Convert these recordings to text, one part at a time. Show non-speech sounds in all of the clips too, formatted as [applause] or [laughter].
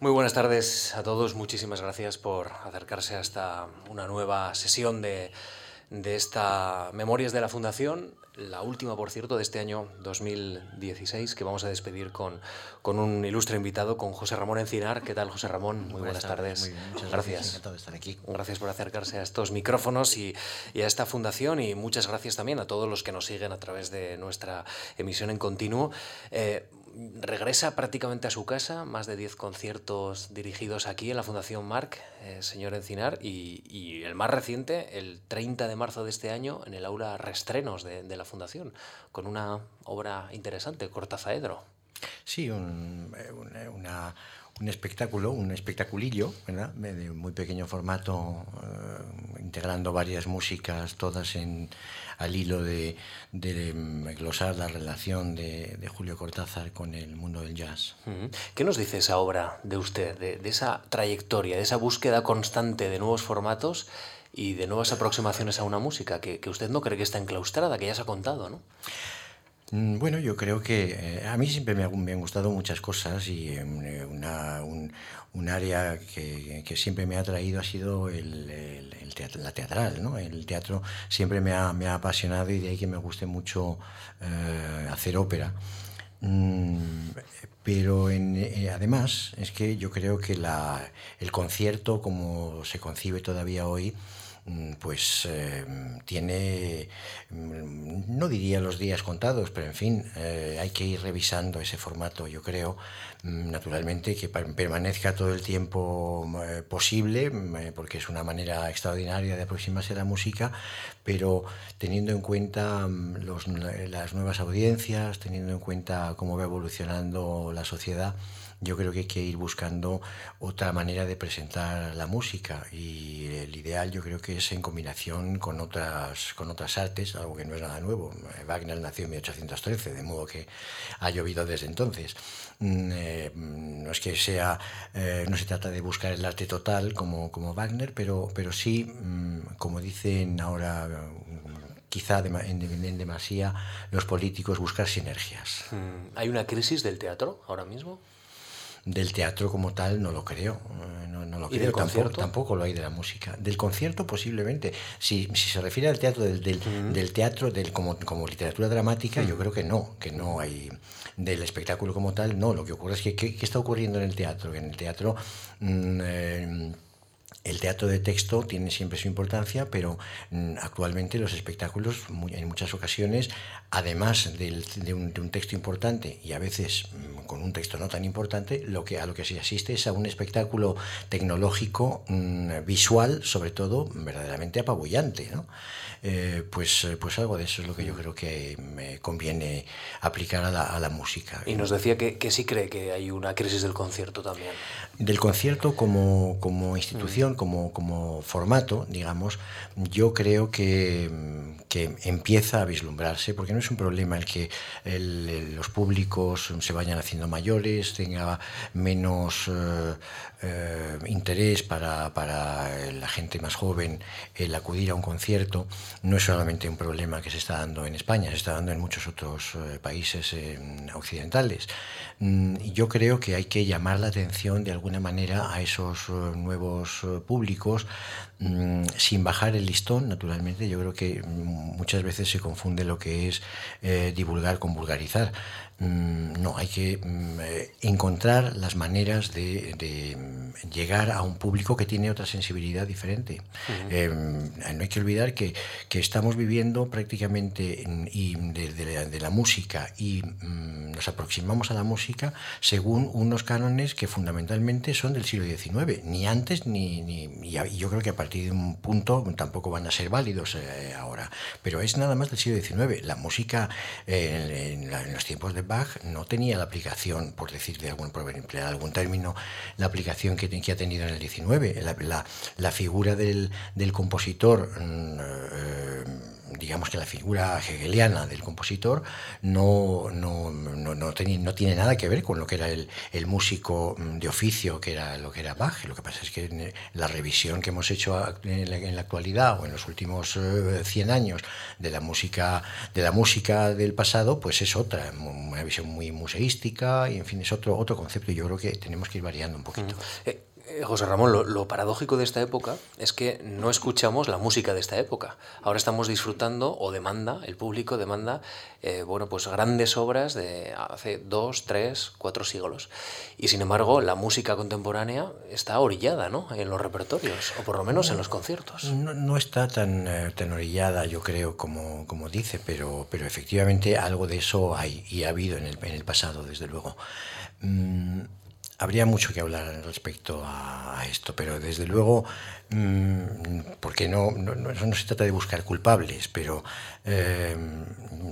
Muy buenas tardes a todos. Muchísimas gracias por acercarse hasta una nueva sesión de, de esta Memorias de la Fundación la última, por cierto, de este año 2016, que vamos a despedir con, con un ilustre invitado, con José Ramón Encinar. ¿Qué tal, José Ramón? Muy, buenas, tardes. Muy bien, muchas gracias. Encantado de estar aquí. Gracias por acercarse a estos micrófonos y, y, a esta fundación y muchas gracias también a todos los que nos siguen a través de nuestra emisión en continuo. Eh, regresa prácticamente a su casa, más de 10 conciertos dirigidos aquí en la Fundación Marc, eh, señor Encinar, y, y, el más reciente, el 30 de marzo de este año, en el aula Restrenos de, de la Fundación, con una obra interesante, Cortazaedro. Sí, un, eh, una, una un espectáculo, un espectaculillo, ¿verdad? de muy pequeño formato, eh, integrando varias músicas, todas en, al hilo de, de glosar la relación de, Julio Cortázar con el mundo del jazz. ¿Qué nos dice esa obra de usted, de, de esa trayectoria, de esa búsqueda constante de nuevos formatos y de nuevas aproximaciones a una música que, que usted no cree que está enclaustrada, que ya se ha contado, ¿no? Mm, bueno, yo creo que eh, a mí siempre me, ha, me, han gustado muchas cosas y eh, una, un, área que, siempre me ha atraído ha sido el, la teatral. ¿no? El teatro siempre me ha, me ha, apasionado y de ahí que me guste mucho eh, hacer ópera. Mm, pero en, eh, además es que yo creo que la, el concierto como se concibe todavía hoy pues eh, tiene, mm, no diría los días contados, pero en fin, eh, hay que ir revisando ese formato, yo creo, mm, naturalmente, que permanezca todo el tiempo eh, posible, porque es una manera extraordinaria de aproximarse a la música, pero teniendo en cuenta los, las nuevas audiencias, teniendo en cuenta cómo va evolucionando la sociedad, yo creo que hay que ir buscando otra manera de presentar la música y el ideal yo creo que es en combinación con otras, con otras artes, algo que no es nada nuevo. Wagner nació en 1813, de modo que ha llovido desde entonces. Mm, eh, no es que sea, eh, no se trata de buscar el arte total como, como Wagner, pero, pero sí, mm, como dicen ahora quizá en demasía los políticos buscar sinergias. ¿Hay una crisis del teatro ahora mismo? Del teatro como tal no lo creo. No, no lo creo. Tampoco, tampoco, lo hay de la música. Del concierto posiblemente. Si, si se refiere al teatro del, del, uh -huh. del teatro del, como, como literatura dramática, uh -huh. yo creo que no, que no hay del espectáculo como tal, no. Lo que ocurre es que ¿qué, qué está ocurriendo en el teatro? Que en el teatro mmm, eh, el teatro de texto tiene siempre su importancia, pero mm, actualmente los espectáculos, en muchas ocasiones, además del, de, un, de, un, texto importante y a veces mm, con un texto no tan importante, lo que, a lo que se asiste es a un espectáculo tecnológico, mm, visual, sobre todo, verdaderamente apabullante. ¿no? Eh, pues, pues algo de eso es lo que yo creo que me conviene aplicar a la, a la música. Y nos decía que, que sí cree que hay una crisis del concierto también. Del concierto como, como institución, como, como formato, digamos, yo creo que, que, empieza a vislumbrarse, porque no es un problema el que los públicos se vayan haciendo mayores, tenga menos eh, eh, interés para, para, la gente más joven el acudir a un concierto, no es solamente un problema que se está dando en España, se está dando en muchos otros eh, países occidentales. Mm, yo creo que hay que llamar la atención de alguna manera a esos nuevos públicos mmm, sin bajar el listón, naturalmente. Yo creo que muchas veces se confunde lo que es eh, divulgar con vulgarizar. Mm, no, hay que mm, eh, encontrar las maneras de, de, llegar a un público que tiene otra sensibilidad diferente. Uh -huh. eh, no hay que olvidar que, que estamos viviendo prácticamente y de, de, la, de, la, música y mm, nos aproximamos a la música según unos cánones que fundamentalmente son del siglo XIX, ni antes ni, ni y yo creo que a partir de un punto tampoco van a ser válidos eh, ahora, pero es nada más del siglo XIX. La música eh, en, la, en los tiempos de Bach no tenía la aplicación, por decir de algún, por emplear algún término, la aplicación que, que ha tenido en el 19. La, figura del, del compositor. Mm, eh, digamos que la figura hegeliana del compositor no, no, no, no, tiene, nada que ver con lo que era el, el, músico de oficio, que era lo que era Bach. Lo que pasa es que la revisión que hemos hecho en la, actualidad o en los últimos 100 años de la música de la música del pasado, pues es otra, una visión muy museística y en fin, es otro, otro concepto yo creo que tenemos que ir variando un poquito. Eh, eh, José Ramón, lo, paradójico de esta época es que no escuchamos la música de esta época. Ahora estamos disfrutando, o demanda, el público demanda, eh, bueno, pues grandes obras de hace dos, tres, cuatro siglos. Y sin embargo, la música contemporánea está orillada, ¿no? En los repertorios, o por lo menos en los conciertos. No, está tan, eh, tan orillada, yo creo, como, como dice, pero, pero efectivamente algo de eso hay y ha habido en el, en el pasado, desde luego. Mm, Habría mucho que hablar respecto a, esto, pero desde luego, mm, porque no, no, no, se trata de buscar culpables, pero eh,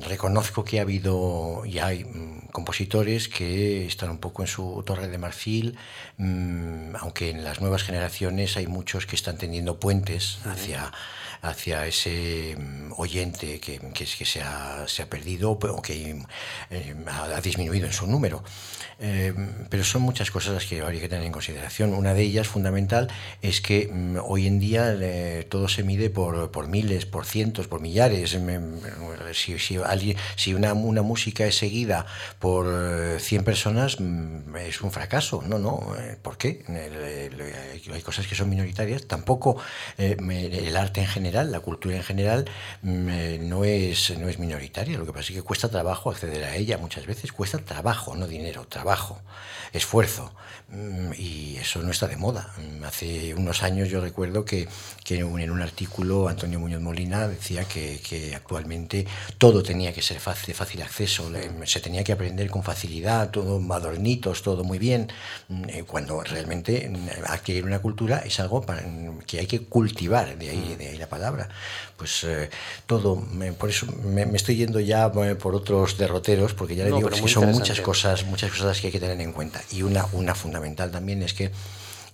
reconozco que ha habido y hay mm, compositores que están un poco en su torre de marfil, mm, aunque en las nuevas generaciones hay muchos que están tendiendo puentes hacia hacia ese oyente que, que, que se, ha, se, ha, perdido o que eh, ha disminuido en su número. Eh, pero son muchas cosas las que habría que tener en consideración. Una de ellas, fundamental, es que mm, hoy en día eh, todo se mide por, por, miles, por cientos, por millares. Si, si, alguien, si una, una, música es seguida por 100 eh, personas, mm, es un fracaso. No, no. ¿Por qué? Hay cosas que son minoritarias. Tampoco el arte en general, la cultura en general, mm, no, es, no es minoritaria. Lo que pasa es que cuesta trabajo acceder a ella muchas veces. Cuesta trabajo, no dinero. Trabajo esfuerzo, y eso no está de moda. Mm, hace unos años yo recuerdo que, que en un artículo Antonio Muñoz Molina decía que, que actualmente todo tenía que ser fácil, de fácil acceso, se tenía que aprender con facilidad, todo adornitos, todo muy bien, mm, eh, cuando realmente adquirir una cultura es algo que hay que cultivar, de ahí, de ahí la palabra. Pues eh, todo, por eso me, estoy yendo ya eh, por otros derroteros, porque ya le digo que son muchas cosas, muchas cosas que hay que tener en cuenta. Y una, una fundamental también es que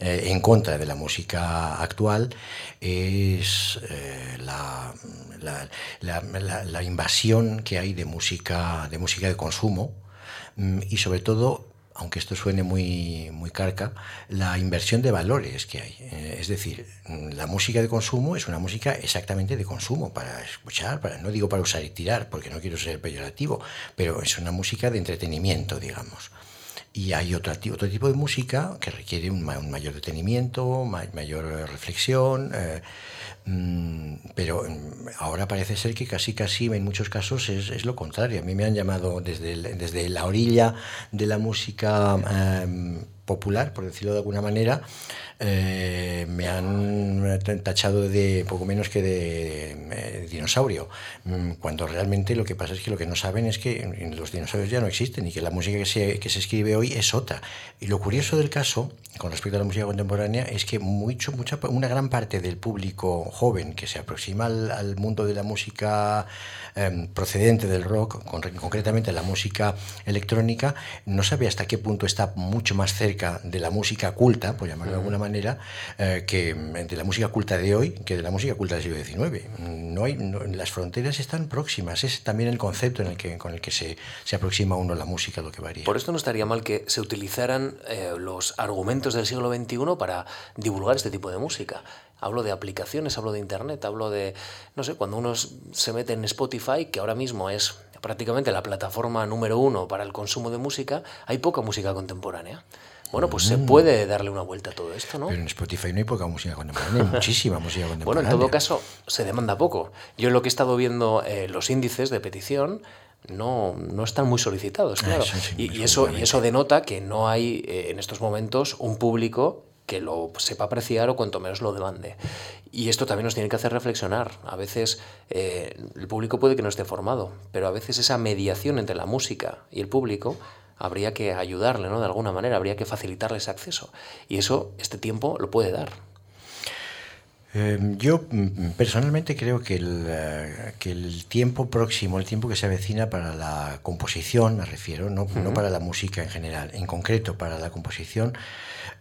eh, en contra de la música actual es eh, la, la, la, invasión que hay de música de, música de consumo mm, y sobre todo aunque esto suene muy, muy carca, la inversión de valores que hay. Eh, es decir, la música de consumo es una música exactamente de consumo, para escuchar, para, no digo para usar y tirar, porque no quiero ser peyorativo, pero es una música de entretenimiento, digamos. Y hay otro, otro tipo de música que requiere un, mayor detenimiento, mayor reflexión, eh, mm, pero mm, ahora parece ser que casi casi en muchos casos es, es lo contrario. A mí me han llamado desde, desde la orilla de la música eh, popular, por decirlo de alguna manera, eh, me han tachado de poco menos que de, eh, dinosaurio, mm, cuando realmente lo que pasa es que lo que no saben es que los dinosaurios ya no existen y que la música que se, que se escribe hoy es otra. Y lo curioso del caso, con respecto a la música contemporánea, es que mucho, mucha, una gran parte del público joven que se aproxima al, mundo de la música em, procedente del rock, concretamente la música electrónica, no sabe hasta qué punto está mucho más cerca de la música culta, por llamarlo de alguna manera, manera eh, que de la música culta de hoy que de la música culta del siglo XIX. No hay, las fronteras están próximas, es también el concepto en el que, con el que se, se aproxima uno la música lo que varía. Por esto no estaría mal que se utilizaran eh, los argumentos del siglo XXI para divulgar este tipo de música. Hablo de aplicaciones, hablo de Internet, hablo de, no sé, cuando uno se mete en Spotify, que ahora mismo es prácticamente la plataforma número uno para el consumo de música, hay poca música contemporánea. Bueno, pues se mm. puede darle una vuelta a todo esto, ¿no? Pero en Spotify no hay poca música contemporánea, hay muchísima música contemporánea. [laughs] Bueno, en todo caso, se demanda poco. Yo lo que he estado viendo, eh, los índices de petición no, no están muy solicitados, ah, claro. y, eso, y eso denota que no hay eh, en estos momentos un público que lo sepa apreciar o cuanto menos lo demande. Y esto también nos tiene que hacer reflexionar. A veces eh, el público puede que no esté formado, pero a veces esa mediación entre la música y el público habría que ayudarle, ¿no? De alguna manera, habría que facilitarle ese acceso. Y eso, este tiempo lo puede dar. Em, yo mm, personalmente creo que el, eh, que el, tiempo próximo, el tiempo que se avecina para la composición, me refiero, no, no para la música en general, en concreto para la composición,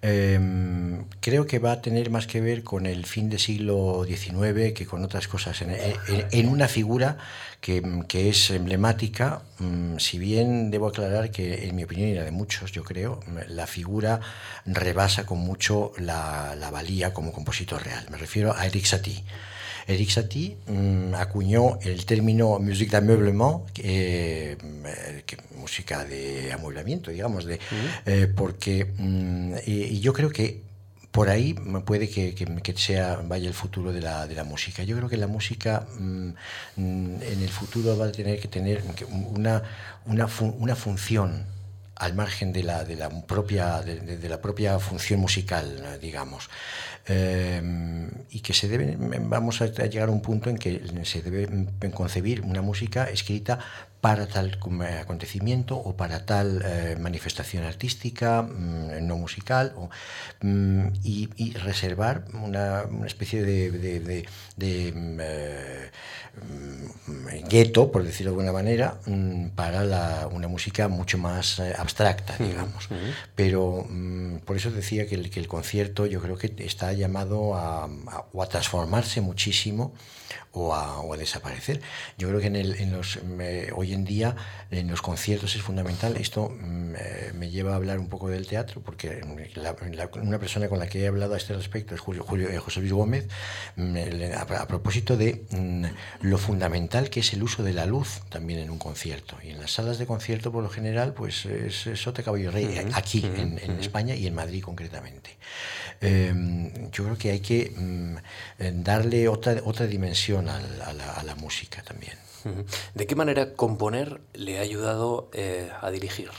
Em, creo que va a tener más que ver con el fin del siglo XIX que con otras cosas, en, una figura que, es emblemática, mm, si bien debo aclarar que en mi opinión y la de muchos, yo creo, la figura rebasa con mucho la, la valía como compositor real. Me refiero a Eric Satie. Eric Satie mm, acuñó el término musique d'ameublement, eh, música de amueblamiento, digamos, de, eh, porque mm, y, yo creo que por ahí puede que, que, sea vaya el futuro de la, de la, música. Yo creo que la música mm, en el futuro va a tener que tener una, una, una función al margen de la, de la propia, de, la propia función musical, digamos. Em, y que se debe, vamos a llegar a un punto en que se debe concebir una música escrita para tal acontecimiento o para tal eh, manifestación artística, mm, no musical, mm, y, reservar una, especie de, de, mm, eh, gueto, por decirlo de alguna manera, para una música mucho más eh, abstracta, digamos. Pero por eso decía que el, que el, concierto yo creo que está llamado a, a transformarse muchísimo o a, desaparecer. Yo creo que en, el, en los, hoy en día en los conciertos es fundamental. Esto mm, eh, me lleva a hablar un poco del teatro, porque una persona con la que he hablado a este respecto es Julio, Julio eh, José Luis Gómez, mm, a, propósito de mm, lo fundamental que es el uso de la luz también en un concierto. Y en las salas de concierto, por lo general, pues es, es caballo rey, aquí en, en España y en Madrid concretamente. Em, yo creo que hay que mm, darle otra, otra dimensión a, la, música también. ¿De qué manera componer le ha ayudado eh, a dirigir?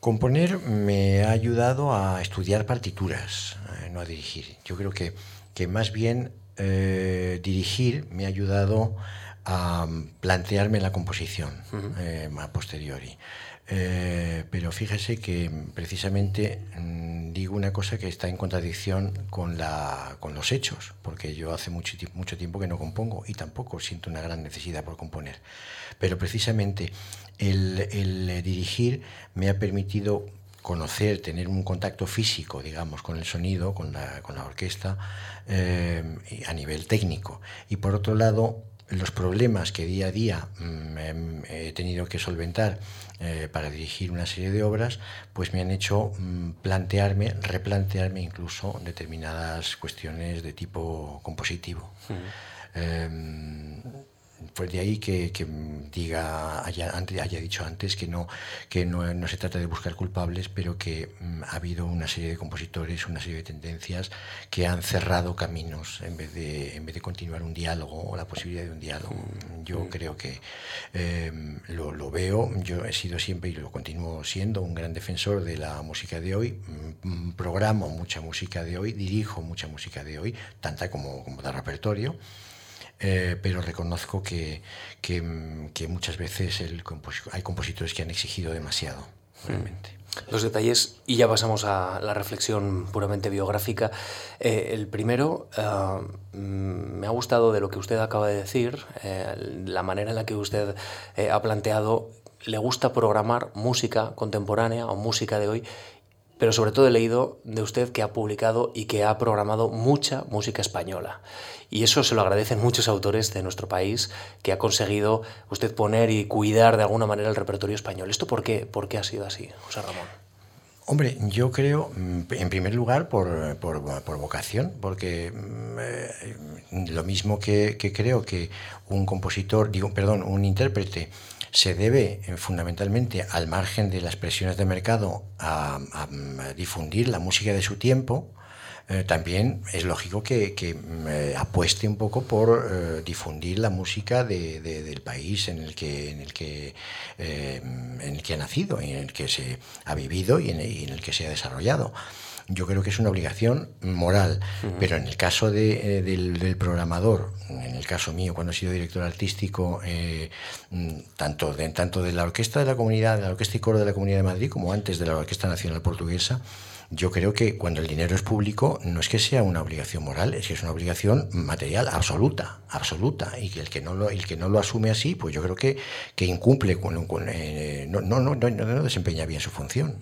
Componer me ha ayudado a estudiar partituras, eh, no a dirigir. Yo creo que, que más bien eh, dirigir me ha ayudado a plantearme la composición a posteriori. Eh, pero fíjese que precisamente mm, digo una cosa que está en contradicción con, la, con los hechos, porque yo hace mucho, mucho tiempo que no compongo y tampoco siento una gran necesidad por componer. Pero precisamente el, dirigir me ha permitido conocer, tener un contacto físico, digamos, con el sonido, con la, con la orquesta, eh, a nivel técnico. Y por otro lado, los problemas que día a día mm, he tenido que solventar eh, para dirigir una serie de obras, pues me han hecho mm, plantearme, replantearme incluso determinadas cuestiones de tipo compositivo. Pues de ahí que, diga, haya, haya, dicho antes que, no, que no, no, se trata de buscar culpables, pero que mm, ha habido una serie de compositores, una serie de tendencias que han cerrado caminos en vez de, en vez de continuar un diálogo o la posibilidad de un diálogo. Mm, yo mm. creo que em, lo, lo, veo, yo he sido siempre y lo continúo siendo un gran defensor de la música de hoy, programo mucha música de hoy, dirijo mucha música de hoy, tanta como, como de repertorio. Eh, pero reconozco que, que, muchas veces el hay compositores que han exigido demasiado, realmente. Los detalles, y ya pasamos a la reflexión puramente biográfica. Eh, el primero, eh, me ha gustado de lo que usted acaba de decir, la manera en la que usted ha planteado, le gusta programar música contemporánea o música de hoy pero sobre todo he leído de usted que ha publicado y que ha programado mucha música española. Y eso se lo agradecen muchos autores de nuestro país, que ha conseguido usted poner y cuidar de alguna manera el repertorio español. ¿Esto por qué, por qué ha sido así, José Ramón? Hombre, yo creo, mm, en primer lugar, por, por, vocación, porque mm, eh, lo mismo que, que, creo que un compositor, digo, perdón, un intérprete se debe eh, fundamentalmente, al margen de las presiones de mercado, a, difundir la música de su tiempo, eh, también es lógico que, mm, eh, apueste un poco por difundir la música del país en el que, en el que, en el que ha nacido, en el que se ha vivido y en el que se ha desarrollado yo creo que es una obligación moral, pero en el caso de, eh, del, programador, en el caso mío, cuando he sido director artístico, eh, mm, tanto, de, tanto de la Orquesta de la Comunidad, de la Orquesta y Coro de la Comunidad de Madrid, como antes de la Orquesta Nacional Portuguesa, yo creo que cuando el dinero es público no es que sea una obligación moral, es que es una obligación material absoluta, absoluta, y que el que no lo, el que no lo asume así, pues yo creo que, que incumple, con, con eh, no, no, no, no, desempeña bien su función.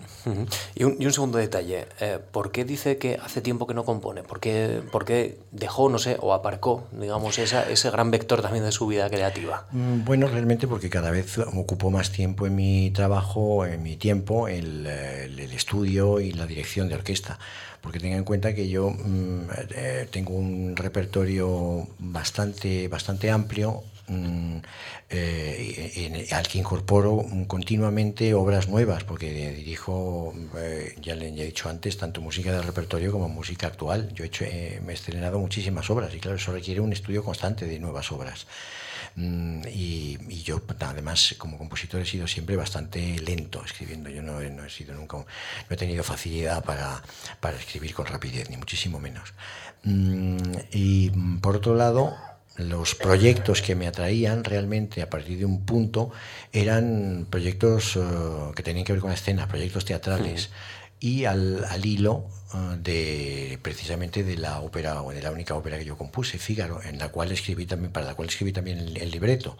y, un, y, un, segundo detalle, eh, ¿por qué dice que hace tiempo que no compone? ¿Por qué, por qué dejó, no sé, o aparcó, digamos, esa, ese gran vector también de su vida creativa? Mm, bueno, realmente porque cada vez ocupo más tiempo en mi trabajo, en mi tiempo, el, el, el estudio y la dirección de orquesta porque tenga en cuenta que yo mm, eh, tengo un repertorio bastante, bastante amplio mm, eh, al que incorporo continuamente obras nuevas, porque dirijo, eh, ya le he dicho antes, tanto música de repertorio como música actual. Yo he hecho, me he estrenado muchísimas obras y claro, eso requiere un estudio constante de nuevas obras. Mm, y, yo, además, como compositor he sido siempre bastante lento escribiendo. Yo no, he sido nunca, no he tenido facilidad para, para escribir con rapidez, ni muchísimo menos. Mm, y por otro lado, los proyectos que me atraían realmente a partir de un punto eran proyectos eh, que tenían que ver con la escena, proyectos teatrales. Y al, al hilo Ah, de precisamente de la ópera o de la única ópera que yo compuse, Fígaro, en la cual escribí también, para la cual escribí también el, libreto.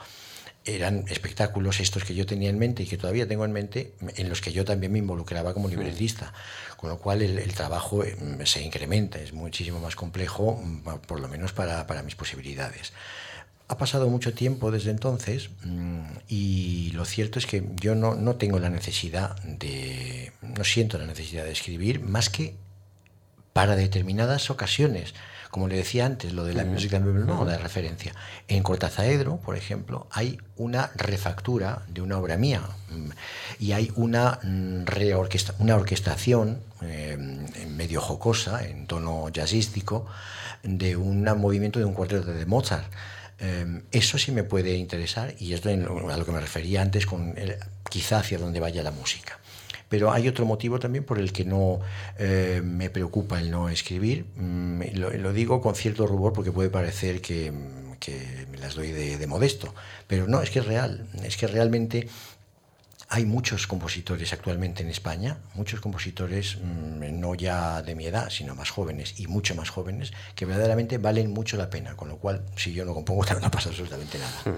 Eran espectáculos estos que yo tenía en mente y que todavía tengo en mente, en los que yo también me involucraba como libretista, con lo cual el, trabajo eh, se incrementa, es muchísimo más complejo, mm, por lo menos para, para mis posibilidades. Ha pasado mucho tiempo desde entonces mm, y lo cierto es que yo no, no tengo la necesidad de, no siento la necesidad de escribir más que para determinadas ocasiones. Como le decía antes, lo de la música no, de referencia. En Cortazaedro, por ejemplo, hay una refactura de una obra mía mm, y hay una, mm, reorquesta, una orquestación eh, medio jocosa, en tono jazzístico, de un movimiento de un cuarteto de Mozart. Eh, eso sí me puede interesar y es a lo que me refería antes con quizá hacia dónde vaya la música. Pero hay otro motivo también por el que no eh, me preocupa el no escribir. Mm, lo, digo con cierto rubor porque puede parecer que, me las doy de, modesto, pero no, es que es real. Es que realmente hay muchos compositores actualmente en España, muchos compositores mm, no ya de mi edad, sino más jóvenes y mucho más jóvenes, que verdaderamente valen mucho la pena, con lo cual si yo no compongo [laughs] no pasa absolutamente nada.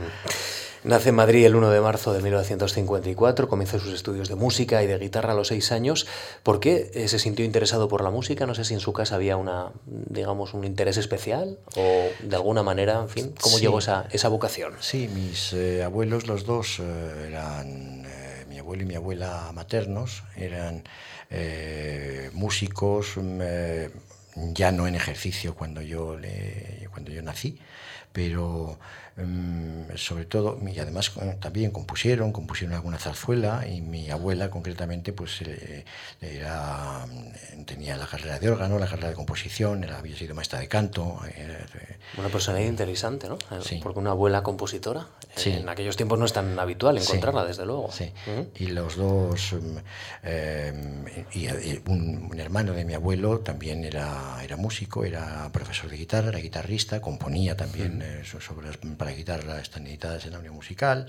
Nace en Madrid el 1 de marzo de 1954, comienza sus estudios de música y de guitarra a los seis años. ¿Por qué eh, se sintió interesado por la música? No sé si en su casa había una, digamos, un interés especial o de alguna manera, en fin, ¿cómo llegó esa, esa, vocación? Sí, mis eh, abuelos, los dos, eh, eran, abuelo y mi abuela maternos, eran músicos, mm, ya no en ejercicio cuando yo, le, cuando yo nací, pero Mm, sobre todo, y además eh, también compusieron, compusieron alguna zarzuela y mi abuela concretamente pues eh, era, mm, tenía la carrera de órgano, la carrera de composición, era, había sido maestra de canto. Eh, una personalidad interesante, ¿no? Porque una abuela compositora, en aquellos tiempos no es tan habitual encontrarla, desde luego. Sí, y los dos, mm, y, un, un, hermano de mi abuelo también era, era músico, era profesor de guitarra, era guitarrista, componía también sus obras para guitarra están editadas en la Unión Musical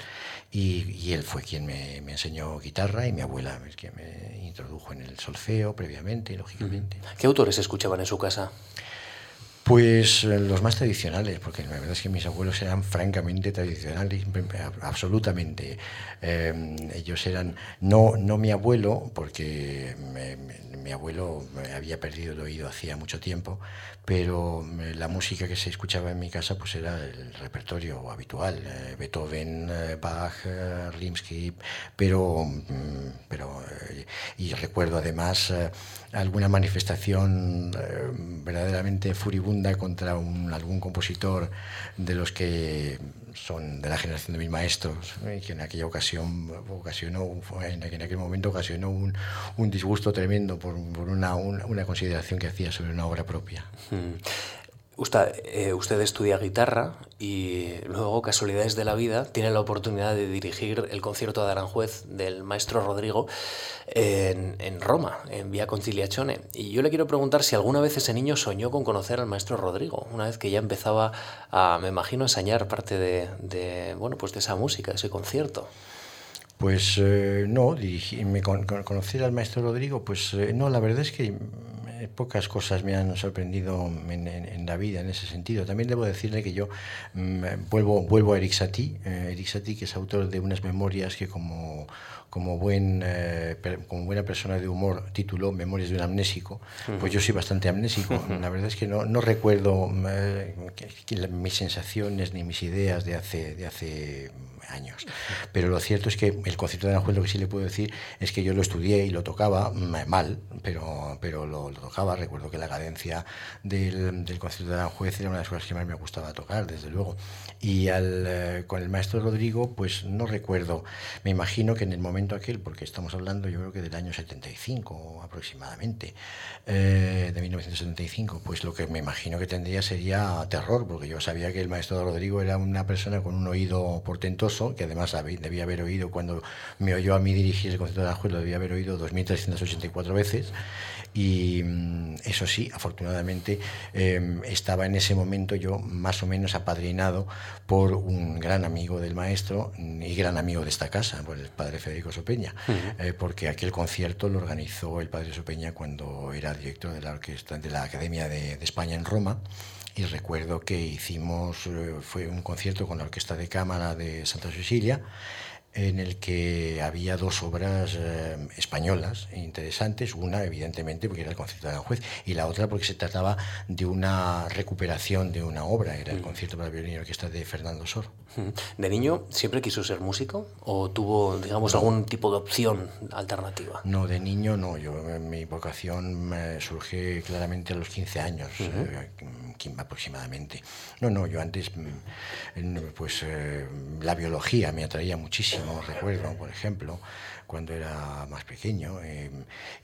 y, él fue quien me, enseñó guitarra y mi abuela es quien me introdujo en el solfeo previamente, lógicamente. ¿Qué autores escuchaban en su casa? Pues eh, los más tradicionales, porque la verdad es que mis abuelos eran francamente tradicionales, absolutamente. Em, ellos eran, no, no mi abuelo, porque mi abuelo había perdido el oído hacía mucho tiempo, pero eh, la música que se escuchaba en mi casa pues era el repertorio habitual, eh, Beethoven, eh, Bach, Rimsky, pero, mm, pero y recuerdo además alguna manifestación verdaderamente furibunda contra algún compositor de los que son de la generación de mis maestros, que en aquella ocasión ocasionó, en aquel momento ocasionó un, un disgusto tremendo por, por una, una, una, consideración que hacía sobre una obra propia. Hmm. Usted, eh, usted, estudia guitarra y luego, casualidades de la vida, tiene la oportunidad de dirigir el concierto de Aranjuez del maestro Rodrigo en, en, Roma, en Vía Conciliazione. Y yo le quiero preguntar si alguna vez ese niño soñó con conocer al maestro Rodrigo, una vez que ya empezaba a, me imagino, a ensañar parte de, de, bueno, pues de esa música, de ese concierto. Pues eh, no, dirigí, me conocer al maestro Rodrigo, pues eh, no, la verdad es que pocas cosas me han sorprendido en, la vida en ese sentido. También debo decirle que yo mm, vuelvo, vuelvo a Eric Satie, Eric Satie que es autor de unas memorias que como como, buen, eh, como buena persona de humor tituló Memorias de un amnésico, pues yo soy bastante amnésico. La verdad es que no, no recuerdo eh, mis sensaciones ni mis ideas de hace, de hace años. Pero lo cierto es que el concierto de Aranjuez lo que sí le puedo decir es que yo lo estudié y lo tocaba mm, mal, pero, pero lo, tocaba. Recuerdo que la cadencia del, del concierto de Aranjuez era una de las cosas que más me gustaba tocar, desde luego. Y al, eh, con el maestro Rodrigo, pues no recuerdo, me imagino que en el momento aquel, porque estamos hablando yo creo que del año 75 aproximadamente, eh, de 1975, pues lo que me imagino que tendría sería terror, porque yo sabía que el maestro Rodrigo era una persona con un oído portentoso que además debía haber oído cuando me oyó a mí dirigir el concierto de Aranjuez, lo debía haber oído 2.384 veces. Y mm, eso sí, afortunadamente em, estaba en ese momento yo más o menos apadrinado por un gran amigo del maestro y gran amigo de esta casa, por el padre Federico Sopeña, eh, porque aquel concierto lo organizó el padre Sopeña cuando era director de la orquesta de la Academia de España en Roma y recuerdo que hicimos, eh, fue un concierto con la Orquesta de Cámara de Santa Cecilia en el que había dos obras eh, españolas interesantes, una evidentemente porque era el concierto de Aranjuez y la otra porque se trataba de una recuperación de una obra, era el mm. concierto para violín y orquesta de Fernando Sor. Mm. ¿De niño siempre quiso ser músico o tuvo, digamos, algún tipo de opción alternativa? No, de niño no, yo mi vocación surge claramente a los 15 años, eh, aproximadamente. No, no, yo antes, mm, pues eh, la biología me atraía muchísimo recuerdo, por ejemplo, cuando era más pequeño. Eh,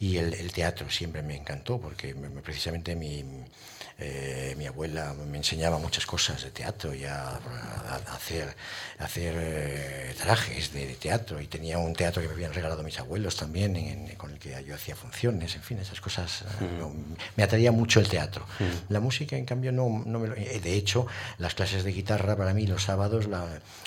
y el, teatro siempre me encantó, porque precisamente mi, eh, mi abuela me enseñaba muchas cosas de teatro y a, hacer, hacer eh, trajes de, teatro. Y tenía un teatro que me habían regalado mis abuelos también, con el que yo hacía funciones, en fin, esas cosas. me atraía mucho el teatro. La música, en cambio, no, no me lo... De hecho, las clases de guitarra para mí los sábados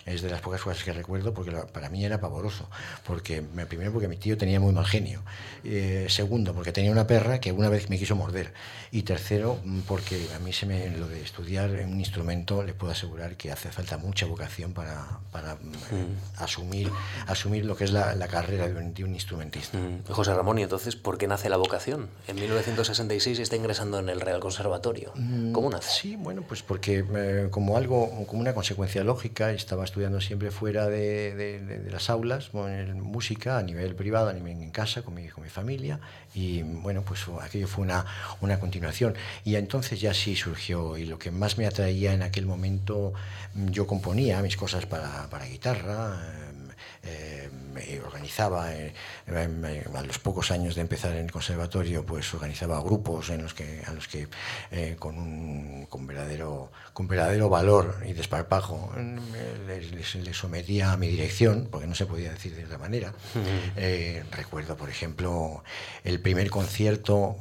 es de las pocas cosas que recuerdo, porque para mí era pavoroso. Porque me primero porque mi tío tenía muy mal genio. Eh, segundo, porque tenía una perra que una vez me quiso morder. Y tercero, mm, porque a mí se me, lo de estudiar un instrumento, le puedo asegurar que hace falta mucha vocación para, para mm. asumir, asumir lo que es la, la carrera de un, de un instrumentista. Mm. José Ramón, ¿y entonces por qué nace la vocación? En 1966 está ingresando en el Real Conservatorio. ¿Cómo nace? Sí, bueno, pues porque eh, como algo, como una consecuencia lógica, estaba estudiando siempre fuera de, de, de las aulas, en música, a nivel privado, a nivel en casa, con mi, con mi familia, y bueno, pues aquello fue una, una continuación. Y entonces ya sí surgió, y lo que más me atraía en aquel momento, yo componía mis cosas para, para guitarra, eh, me organizaba, eh, a los pocos años de empezar en el conservatorio, pues organizaba grupos en los que, a los que eh, con, un, con, verdadero, con verdadero valor y desparpajo les, les, sometía a mi dirección, porque no se podía decir de otra manera. recuerdo, por ejemplo, el primer concierto,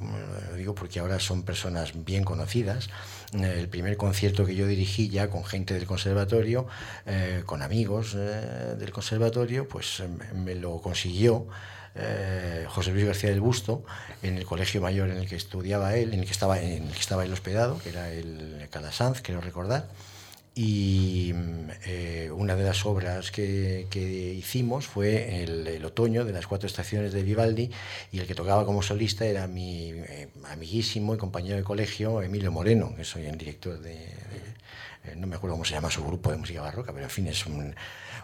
lo digo porque ahora son personas bien conocidas, el primer concierto que yo dirigí ya con gente del conservatorio, eh, con amigos eh, del conservatorio, pues eh, me lo consiguió. José Luis García del Busto, en el colegio mayor en el que estudiaba él, en el que estaba, en el que estaba él hospedado, que era el Calasanz, quiero recordar. Y eh, una de las obras que, hicimos fue el, otoño de las cuatro estaciones de Vivaldi y el que tocaba como solista era mi eh, amiguísimo y compañero de colegio Emilio Moreno, que soy el director de, eh, no me acuerdo cómo se llama su grupo de música barroca, pero en fin es un,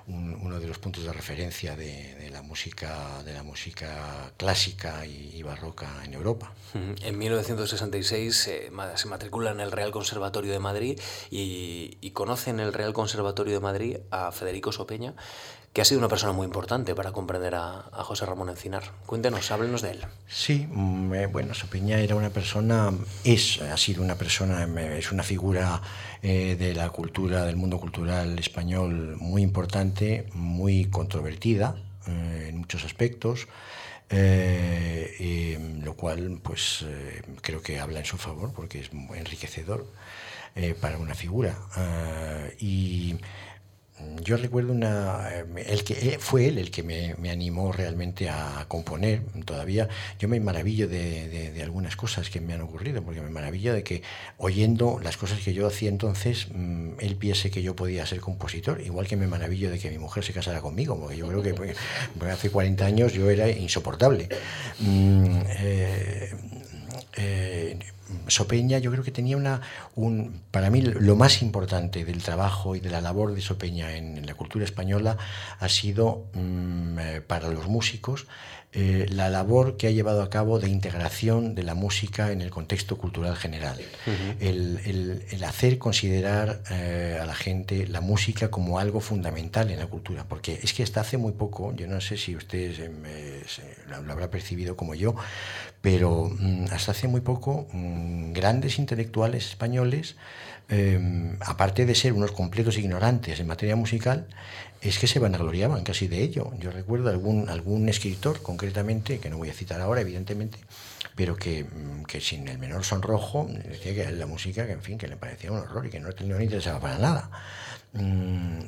uno de los puntos de referencia de, la música de la música clásica y, barroca en Europa. En 1966 se matricula en el Real Conservatorio de Madrid y, y conoce en el Real Conservatorio de Madrid a Federico Sopeña, que ha sido una persona muy importante para comprender a, José Ramón Encinar. Cuéntenos, háblenos de él. Sí, mm, eh, bueno, Sopeña era una persona, es, ha sido una persona, es una figura eh, de la cultura, del mundo cultural español muy importante, muy controvertida eh, en muchos aspectos. lo cual pues creo que habla en su favor porque es enriquecedor para una figura y yo recuerdo una... Eh, el que, eh, fue él el que me, me, animó realmente a componer. Todavía yo me maravillo de, de, algunas cosas que me han ocurrido, porque me maravillo de que oyendo las cosas que yo hacía entonces, mm, él piense que yo podía ser compositor, igual que me maravillo de que mi mujer se casara conmigo, porque yo creo que pues, [laughs] hace 40 años yo era insoportable. Mm, eh, Sopeña yo creo que tenía una, un, para mí lo más importante del trabajo y de la labor de Sopeña en, la cultura española ha sido mm, eh, para los músicos eh, la labor que ha llevado a cabo de integración de la música en el contexto cultural general. el, el, hacer considerar eh, a la gente la música como algo fundamental en la cultura, porque es que hasta hace muy poco, yo no sé si ustedes em, lo habrá percibido como yo, pero mm, hasta hace muy poco mm, grandes intelectuales españoles, em, aparte de ser unos completos ignorantes en materia musical, es que se vanagloriaban casi de ello. Yo recuerdo algún, algún escritor concretamente, que no voy a citar ahora, evidentemente, pero que, mm, que sin el menor sonrojo decía que la música, que en fin, que le parecía un horror y que no, no le interesaba para nada.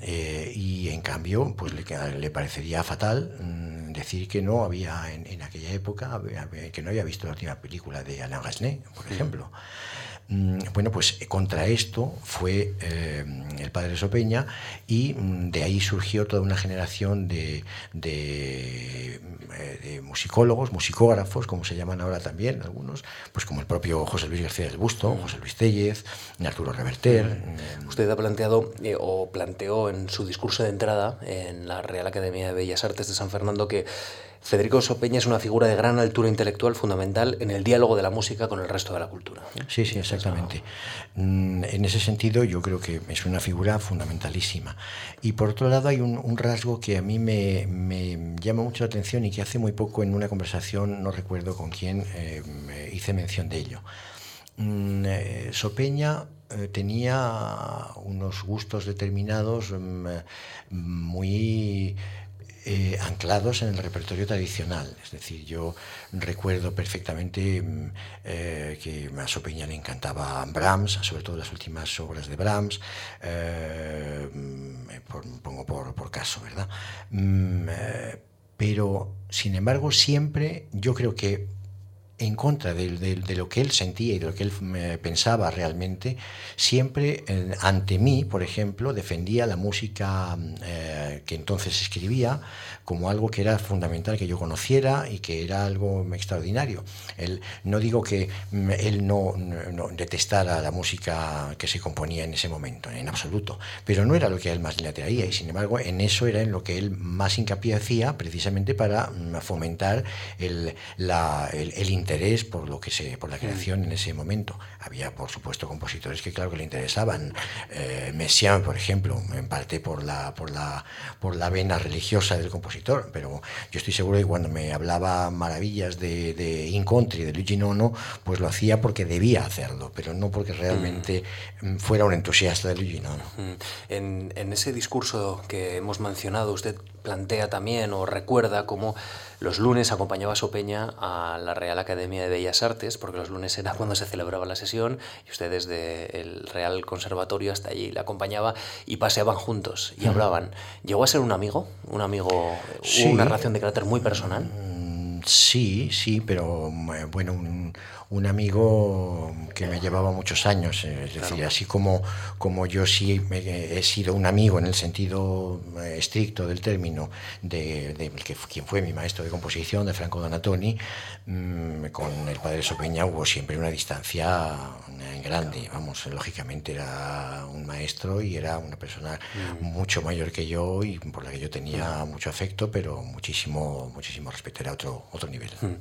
Eh, y en cambio, pues le, le parecería fatal decir que no había en, aquella época, que no había visto la última película de Alain Gasné, por ejemplo. Bueno, pues contra esto fue eh, el padre Sopeña y mm, de ahí surgió toda una generación de, eh, de, musicólogos, musicógrafos, como se llaman ahora también algunos, pues como el propio José Luis García del Busto, José Luis Tellez, Arturo Reverter. Mm. Usted ha planteado eh, o planteó en su discurso de entrada en la Real Academia de Bellas Artes de San Fernando que Federico Sopeña es una figura de gran altura intelectual fundamental en el diálogo de la música con el resto de la cultura. Sí, sí, exactamente. Mm, en ese sentido yo creo que es una figura fundamentalísima. Y por otro lado hay un, rasgo que a mí me, llama mucho la atención y que hace muy poco en una conversación, no recuerdo con quién, eh, hice mención de ello. Mm, eh, Sopeña eh, tenía unos gustos determinados mm, muy eh, anclados en el repertorio tradicional. Es decir, yo recuerdo perfectamente mm, eh, que a Sopeña le encantaba Brahms, sobre todo las últimas obras de Brahms, eh, mm, pongo por, caso, ¿verdad? Mm, pero, sin embargo, siempre yo creo que en contra de, lo que él sentía y de lo que él pensaba realmente, siempre ante mí, por ejemplo, defendía la música eh, que entonces escribía como algo que era fundamental que yo conociera y que era algo extraordinario. Él, no digo que mm, él no, detestara la música que se componía en ese momento, en absoluto, pero no era lo que a él más le atraía y sin embargo en eso era en lo que él más hincapié hacía precisamente para mm, fomentar el, el, interés por, lo que se, por la creación en ese momento. Había, por supuesto, compositores que claro que le interesaban. Eh, Messiaen, por ejemplo, en parte por la, por, la, por la vena religiosa del compositor, pero yo estoy seguro que cuando me hablaba maravillas de, de Incontri, de Luigi Nono, pues lo hacía porque debía hacerlo, pero no porque realmente mm. fuera un entusiasta de Luigi Nono. En, en ese discurso que hemos mencionado, usted plantea también o recuerda cómo los lunes acompañaba a Sopeña a la Real Academia de Bellas Artes, porque los lunes era cuando se celebraba la sesión, y usted desde el Real Conservatorio hasta allí le acompañaba y paseaban juntos y hablaban. ¿Llegó a ser un amigo? ¿Un amigo? una relación de carácter muy personal? Mm, sí, sí, pero eh, bueno, un, un amigo que me llevaba muchos años, eh, es decir, así como, como yo sí he sido un amigo en el sentido eh, estricto del término de, de que, quien fue mi maestro de composición, de Franco Donatoni, mmm, con el padre Sopeña hubo siempre una distancia eh, grande, vamos, lógicamente era un maestro y era una persona mm. mucho mayor que yo y por la que yo tenía mucho afecto, pero muchísimo, muchísimo respeto, era otro, otro nivel. Mm.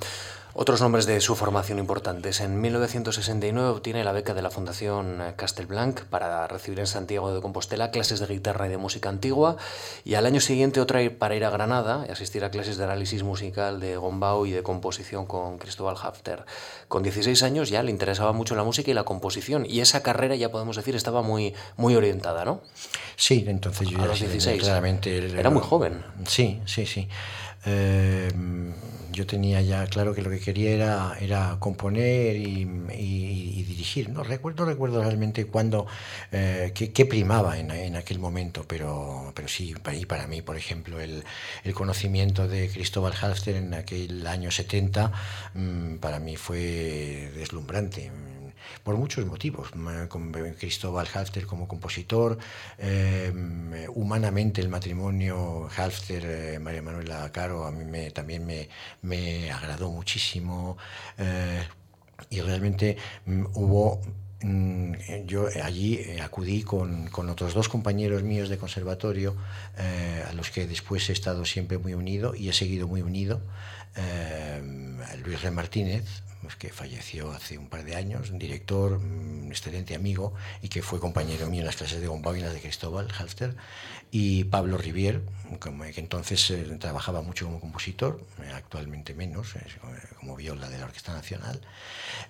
Otros nombres de su formación importantes. En 1969 obtiene la beca de la Fundación Castelblanc para recibir en Santiago de Compostela clases de guitarra y de música antigua y al año siguiente otra para ir a Granada y asistir a clases de análisis musical de Gombau y de composición con Cristóbal Hafter. Con 16 años ya le interesaba mucho la música y la composición y esa carrera ya podemos decir estaba muy, muy orientada, ¿no? Sí, entonces yo a los 16. Claramente era muy joven. Sí, sí, sí. Eh, yo tenía ya claro que lo que quería era, era componer y, dirigir. No recuerdo, recuerdo realmente cuándo, eh, qué, primaba en, en, aquel momento, pero, pero sí, y para mí, por ejemplo, el, el conocimiento de Cristóbal Halfter en aquel año 70, mm, para mí fue deslumbrante por muchos motivos. Con Cristóbal Halfter como compositor, eh, humanamente el matrimonio Halfter-María Manuela Caro a mí me, también me, me, agradó muchísimo eh, y realmente mm, hubo mm, yo allí eh, acudí con, con, otros dos compañeros míos de conservatorio, a los que después he estado siempre muy unido y he seguido muy unido. Luis Re Martínez, que falleció hace un par de años, un director, un excelente amigo y que fue compañero mío en las clases de bomboinas de Cristóbal Halfter, y Pablo Rivier, que entonces eh, trabajaba mucho como compositor, eh, actualmente menos, como viola de la Orquesta Nacional,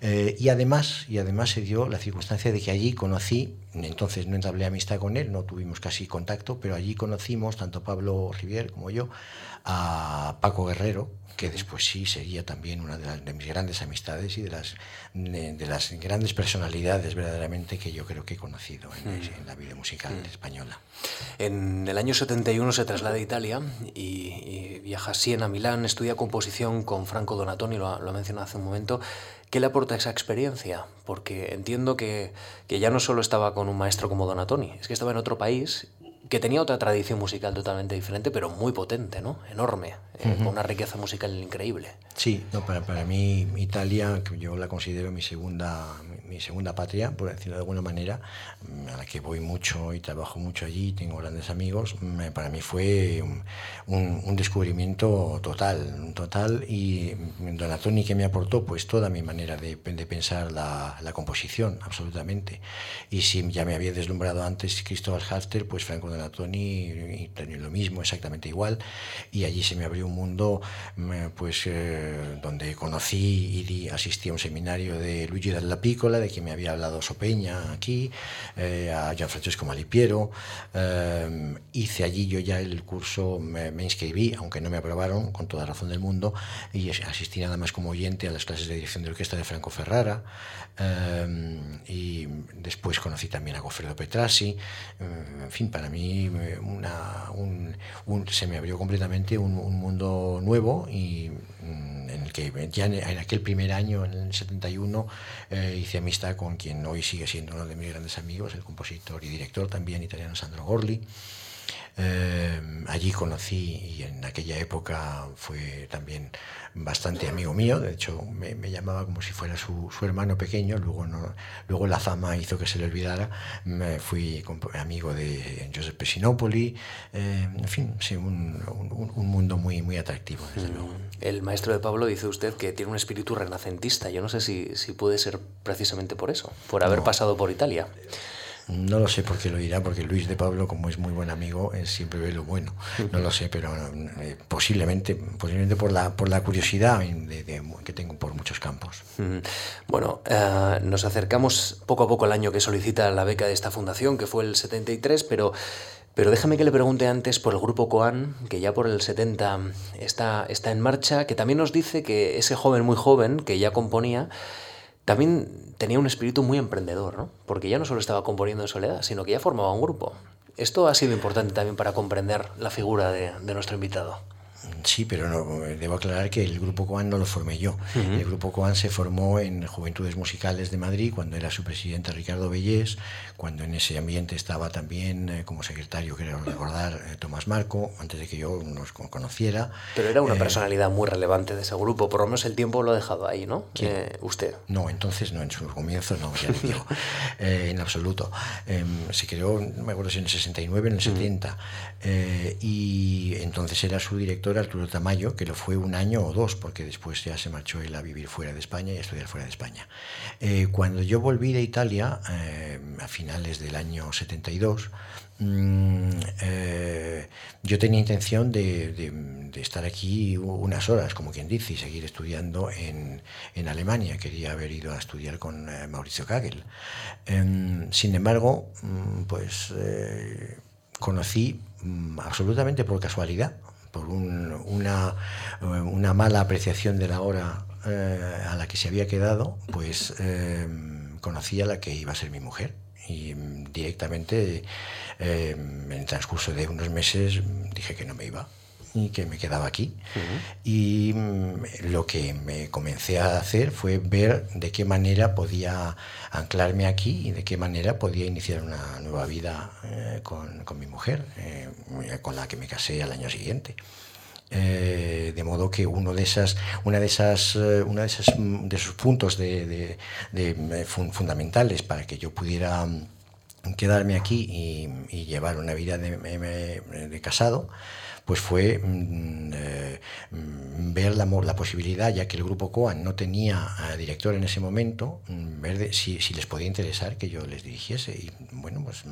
eh, y, además, y además se dio la circunstancia de que allí conocí, entonces no entablé amistad con él, no tuvimos casi contacto, pero allí conocimos, tanto Pablo Rivier como yo, a Paco Guerrero, que después sí sería también una de, mis grandes amistades y de las, de, las grandes personalidades verdaderamente que yo creo que he conocido en, mm. la vida musical mm. española. En el año 71 se traslada a Italia y, viaja a Siena, Milán, estudia composición con Franco Donatoni, lo, lo ha mencionado hace un momento. ¿Qué le aporta esa experiencia? Porque entiendo que, que, ya no solo estaba con un maestro como Donatoni, es que estaba en otro país que tenía otra tradición musical totalmente diferente, pero muy potente, ¿no? Enorme, eh, con una riqueza musical increíble. Sí, no, para, para mí Italia, que yo la considero mi segunda, mi segunda patria, por decirlo de alguna manera, a la que voy mucho y trabajo mucho allí, tengo grandes amigos, para mí fue un, un descubrimiento total, total, y Donatoni que me aportó pues toda mi manera de, de pensar la, la, composición, absolutamente. Y si ya me había deslumbrado antes Cristóbal Halfter, pues Franco Donatoni tenía lo mismo, exactamente igual, y allí se me abrió un mundo pues eh, donde conocí y asistí a un seminario de Luigi Dalla Piccola, de quien me había hablado Sopeña aquí, eh, a Gianfrancesco Malipiero. Eh, hice allí yo ya el curso, me, inscribí, aunque no me aprobaron, con toda razón del mundo, y asistí nada más como oyente a las clases de dirección de orquesta de Franco Ferrara. Eh, y después conocí también a Goffredo Petrassi. en fin, para mí se me abrió completamente un, un mundo nuevo y mm, en el que ya en, aquel primer año, en el 71, eh, hice amistad con quien hoy sigue siendo uno de mis grandes amigos, el compositor y director también italiano Sandro Gorli. Eh, allí conocí y en aquella época fue también bastante amigo mío, de hecho me, llamaba como si fuera su, su, hermano pequeño, luego, no, luego la fama hizo que se le olvidara, me fui amigo de Giuseppe Sinopoli, eh, en fin, sí, un, un, un, mundo muy, muy atractivo, desde mm. luego. El maestro de Pablo dice usted que tiene un espíritu renacentista, yo no sé si, si puede ser precisamente por eso, por haber pasado por Italia. No lo sé por qué lo dirá, porque Luis de Pablo, como es muy buen amigo, siempre ve lo bueno. No lo sé, pero eh, posiblemente, posiblemente por la, por la curiosidad que tengo por muchos campos. Bueno, eh, nos acercamos poco a poco al año que solicita la beca de esta fundación, que fue el 73, pero... Pero déjame que le pregunte antes por el grupo Coan, que ya por el 70 está, está en marcha, que también nos dice que ese joven muy joven que ya componía, también tenía un espíritu muy emprendedor, ¿no? porque ya no solo estaba componiendo en soledad, sino que ya formaba un grupo. Esto ha sido importante también para comprender la figura de, de nuestro invitado. Sí, pero no, debo aclarar que el Grupo Coan no lo formé yo. El Grupo Coan se formó en Juventudes Musicales de Madrid cuando era su presidente Ricardo Bellés, cuando en ese ambiente estaba también eh, como secretario, quiero recordar, eh, Tomás Marco, antes de que yo nos conociera. Pero era una eh, personalidad muy relevante de ese grupo, por lo menos el tiempo lo ha dejado ahí, ¿no? ¿Usted? No, entonces no, en sus comienzos no, ya le [laughs] digo, en absoluto. Em, se creó, no me acuerdo si en el 69, en el 70, y entonces era su director Arturo Tamayo, que lo fue un año o dos, porque después ya se marchó él a vivir fuera de España y a estudiar fuera de España. Eh, cuando yo volví de Italia, eh, a finales del año 72, mm, eh, yo tenía intención de, estar aquí unas horas, como quien dice, y seguir estudiando en, en Alemania. Quería haber ido a estudiar con Mauricio Kagel. Em, sin embargo, mm, pues conocí mm, absolutamente por casualidad por una, una, mala apreciación de la hora a la que se había quedado, pues conocí a la que iba a ser mi mujer y directamente en el transcurso de unos meses dije que no me iba y que me quedaba aquí. Y mm, lo que me comencé a hacer fue ver de qué manera podía anclarme aquí y de qué manera podía iniciar una nueva vida eh, con, con, mi mujer, eh, con la que me casé al año siguiente. Eh, de modo que uno de esas, una de esas, una de, esas, de esos puntos de, de, fundamentales para que yo pudiera mm, quedarme aquí y, y llevar una vida de, casado pues fue mm, eh, mm, ver la, la, posibilidad, ya que el grupo COAN no tenía eh, director en ese momento, mm, ver si, les podía interesar que yo les dirigiese. Y bueno, pues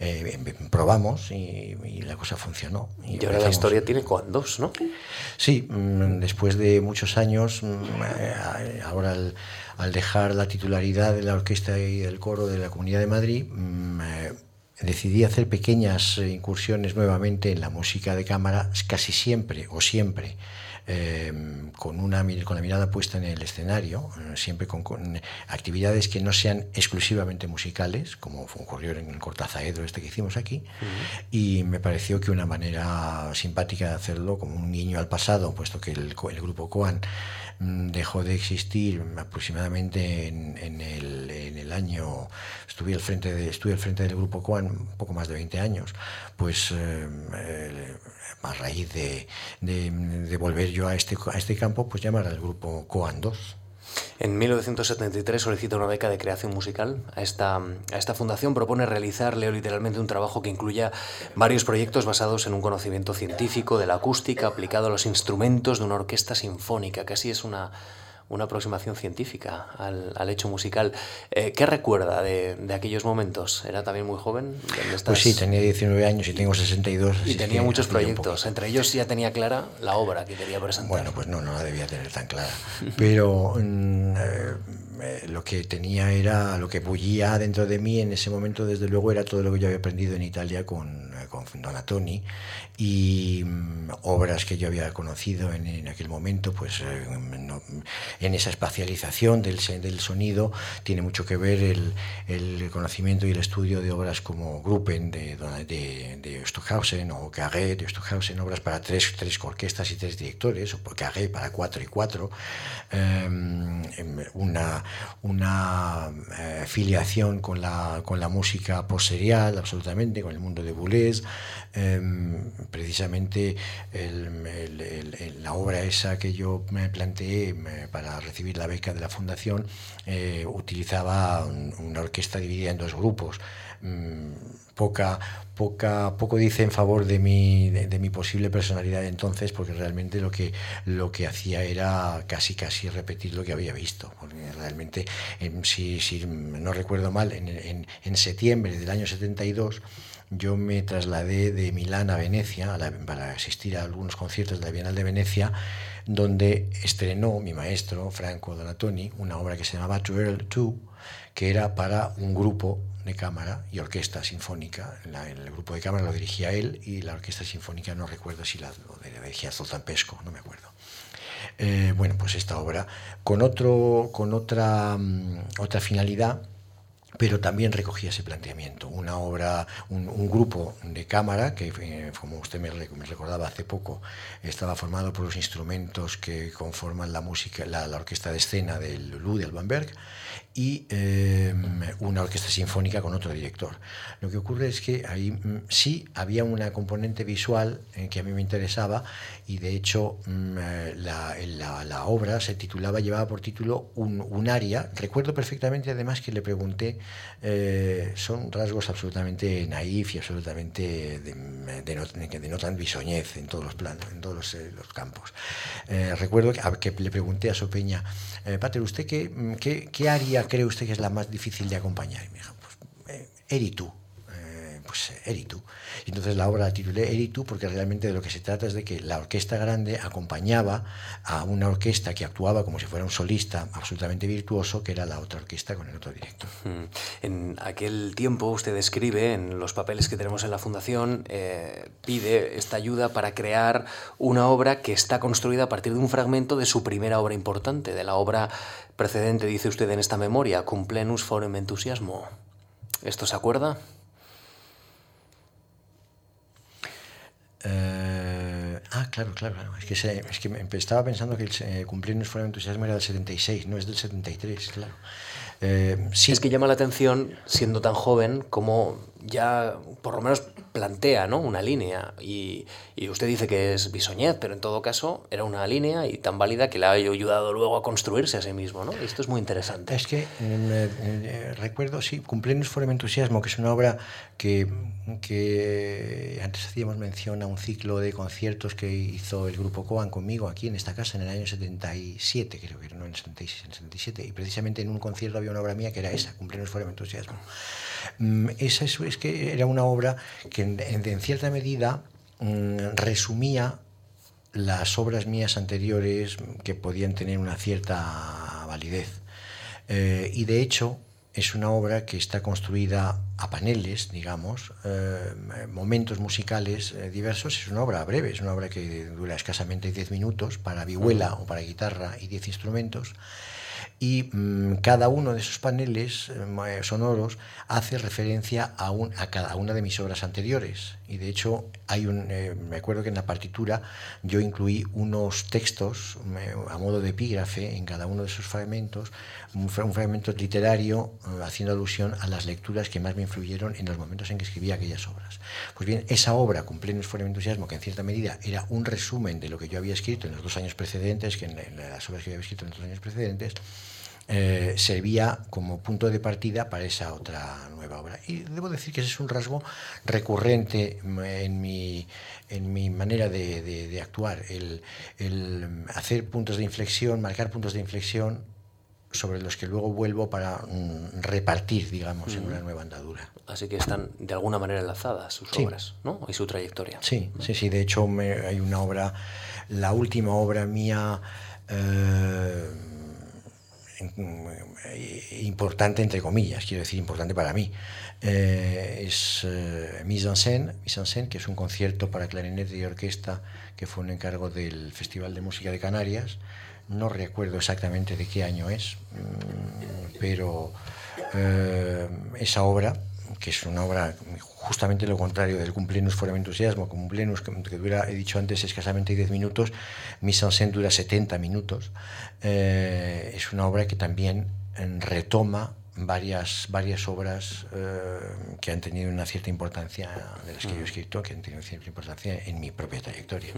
eh, probamos y, la cosa funcionó. Y, ahora la historia tiene COAN 2, ¿no? Sí, después de muchos años, ahora al, dejar la titularidad de la orquesta y del coro de la Comunidad de Madrid, decidí hacer pequeñas eh, incursiones nuevamente en la música de cámara, casi siempre o siempre eh, con, una, con la mirada puesta en el escenario, eh, siempre con, actividades que no sean exclusivamente musicales, como ocurrió en el Cortazaedro este que hicimos aquí, y me pareció que una manera simpática de hacerlo, como un guiño al pasado, puesto que el, el grupo Coan dejó de existir aproximadamente en, el, en el, año, estuve al, frente de, estuve al frente del grupo Coan un poco más de 20 años, pues eh, eh, a raíz de, de, de, volver yo a este, a este campo, pues llamar al grupo Coan 2. En 1973 solicita una beca de creación musical. A esta, a esta fundación propone realizar, leo literalmente, un trabajo que incluya varios proyectos basados en un conocimiento científico de la acústica aplicado a los instrumentos de una orquesta sinfónica, que así es una una aproximación científica al, al hecho musical. Eh, ¿Qué recuerda de, de, aquellos momentos? ¿Era también muy joven? Pues sí, tenía 19 años y tengo 62. Y tenía muchos proyectos. Entre ellos ya tenía clara la obra que quería presentar. Bueno, pues no, no la debía tener tan clara. Pero mm, eh, eh, lo que tenía era, lo que bullía dentro de mí en ese momento, desde luego, era todo lo que yo había aprendido en Italia con, con Donatoni y mm, obras que yo había conocido en, en aquel momento, pues no, en esa espacialización del, del sonido tiene mucho que ver el, el, conocimiento y el estudio de obras como Gruppen de, de, de Stockhausen o Carré de Stockhausen, obras para tres, tres orquestas y tres directores, o Carré para cuatro y cuatro, eh, una, una eh, filiación con la, con la música posterial, absolutamente, con el mundo de Boulez, eh, precisamente el, el, la obra esa que yo me planteé para recibir la beca de la fundación, eh, utilizaba una orquesta dividida en dos grupos. Mm, poca, poca, poco dice en favor de mi, de, mi posible personalidad entonces, porque realmente lo que, lo que hacía era casi casi repetir lo que había visto. Porque realmente, si, si no recuerdo mal, en, en, en septiembre del año 72, yo me trasladé de Milán a Venecia para asistir a algunos conciertos de la Bienal de Venecia, donde estrenó mi maestro, Franco Donatoni, una obra que se llamaba To Earl 2, que era para un grupo de cámara y orquesta sinfónica. el grupo de cámara lo dirigía él y la orquesta sinfónica no recuerdo si la, lo dirigía Zoltán Pesco, no me acuerdo. Eh, bueno, pues esta obra con, otro, con otra, um, otra finalidad pero también recogía ese planteamiento. Una obra, un, un grupo de cámara, que eh, como usted me, me, recordaba hace poco, estaba formado por los instrumentos que conforman la música, la, la orquesta de escena del Lulu de Albanberg, y eh, una orquesta sinfónica con otro director. Lo que ocurre es que ahí mm, sí había una componente visual en que a mí me interesaba y de hecho mm, eh, la, la, obra se titulaba, llevaba por título un, un aria. Recuerdo perfectamente además que le pregunté, eh, son rasgos absolutamente naif y absolutamente de, de, que denotan bisoñez en todos los planos, en todos los, eh, campos. Recuerdo que, le pregunté a Sopeña, Pater, ¿usted qué, mm, qué, qué, área cree usted que es la más difícil de acompañar? Y me dijo, pues, Eri tú pues Eritu. Entonces la obra la titulé Eritu porque realmente de lo que se trata es de que la orquesta grande acompañaba a una orquesta que actuaba como si fuera un solista absolutamente virtuoso, que era la otra orquesta con el otro director. En aquel tiempo usted escribe en los papeles que tenemos en la Fundación, eh, pide esta ayuda para crear una obra que está construida a partir de un fragmento de su primera obra importante, de la obra precedente, dice usted en esta memoria, Cumplenus Forum Entusiasmo. ¿Esto se acuerda? Eh, ah, claro, claro, Es que, es que estaba pensando que el eh, cumpleaños fuera entusiasmo era del 76, no es del 73, claro. Eh, sí. Es que llama la atención, siendo tan joven, como ya por lo menos plantea ¿no? una línea y, y, usted dice que es Bisoñez, pero en todo caso era una línea y tan válida que le ha ayudado luego a construirse a sí mismo. ¿no? Esto es muy interesante. Es que recuerdo, sí, Cumpleaños Forum Entusiasmo, que es una obra que, que antes hacíamos mención a un ciclo de conciertos que hizo el grupo Coan conmigo aquí en esta casa en el año 77, creo que no en el 76, en el 77, y precisamente en un concierto había una obra mía que era esa, Cumpleaños Forum Entusiasmo. Mm, esa es, es, que era una obra que en, cierta medida mm, resumía las obras mías anteriores que podían tener una cierta validez. Eh, y de hecho es una obra que está construida a paneles, digamos, eh, momentos musicales eh, diversos. Es una obra breve, es una obra que dura escasamente 10 minutos para vihuela o para guitarra y 10 instrumentos y mm, cada uno de esos paneles eh, sonoros hace referencia a, un, a, cada una de mis obras anteriores. Y de hecho, hay un, eh, me acuerdo que en la partitura yo incluí unos textos a modo de epígrafe en cada uno de esos fragmentos, un, fragmento literario eh, haciendo alusión a las lecturas que más me influyeron en los momentos en que escribía aquellas obras. Pues bien, esa obra, Cumpleaños fuera de entusiasmo, que en cierta medida era un resumen de lo que yo había escrito en los dos años precedentes, que en, en las obras que había escrito en los dos años precedentes, eh, servía como punto de partida para esa otra nueva obra. Y debo decir que ese es un rasgo recurrente en mi, en mi manera de, actuar, el, hacer puntos de inflexión, marcar puntos de inflexión sobre los que luego vuelvo para mm, repartir, digamos, en una nueva andadura. Así que están de alguna manera enlazadas sus obras, ¿no? Y su trayectoria. Sí, sí, sí. De hecho, hay una obra, la última obra mía. Eh, importante entre comillas, quiero decir importante para mí. Eh, es eh, Mise en scène, que es un concierto para clarinete y orquesta que fue un encargo del Festival de Música de Canarias. No recuerdo exactamente de qué año es, mm, pero esa obra que es una obra justamente lo contrario del cumpleaños fuera de entusiasmo, cumpleaños que, que dura, he dicho antes, escasamente 10 minutos, Mise en dura 70 minutos, eh, es una obra que también eh, retoma varias, varias obras eh, que han tenido una cierta importancia, de las que yo he escrito, que han tenido cierta importancia en mi propia trayectoria.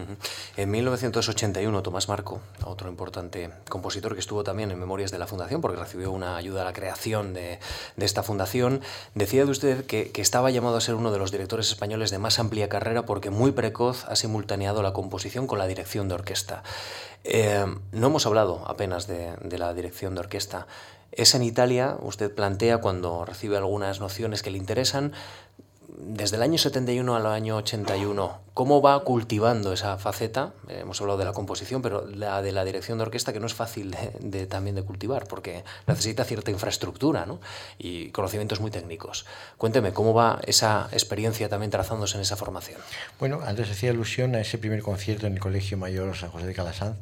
En 1981, Tomás Marco, otro importante compositor que estuvo también en Memorias de la Fundación, porque recibió una ayuda a la creación de, de esta fundación, decía de usted que, que, estaba llamado a ser uno de los directores españoles de más amplia carrera porque muy precoz ha simultaneado la composición con la dirección de orquesta. Eh, no hemos hablado apenas de, de la dirección de orquesta. Es en Italia, usted plantea cuando recibe algunas nociones que le interesan, desde el año 71 al año 81, ¿cómo va cultivando esa faceta? Eh, hemos hablado de la composición, pero la de la dirección de orquesta que no es fácil de, también de cultivar, porque necesita cierta infraestructura ¿no? y conocimientos muy técnicos. Cuénteme, ¿cómo va esa experiencia también trazándose en esa formación? Bueno, antes hacía alusión a ese primer concierto en el Colegio Mayor San José de Calasanz,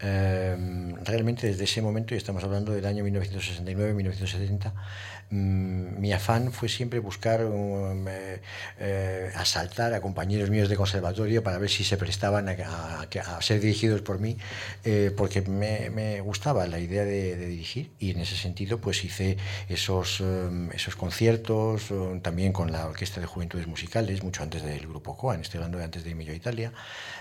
Em, realmente desde ese momento, y estamos hablando del año 1969-1970, mm, mi afán fue siempre buscar um, eh, eh, asaltar a compañeros míos de conservatorio para ver si se prestaban a, ser dirigidos por mí, eh, porque me, gustaba la idea de, dirigir y en ese sentido pues hice esos, um, esos conciertos um, también con la Orquesta de Juventudes Musicales, mucho antes del grupo Coan, estoy hablando de antes de a Italia,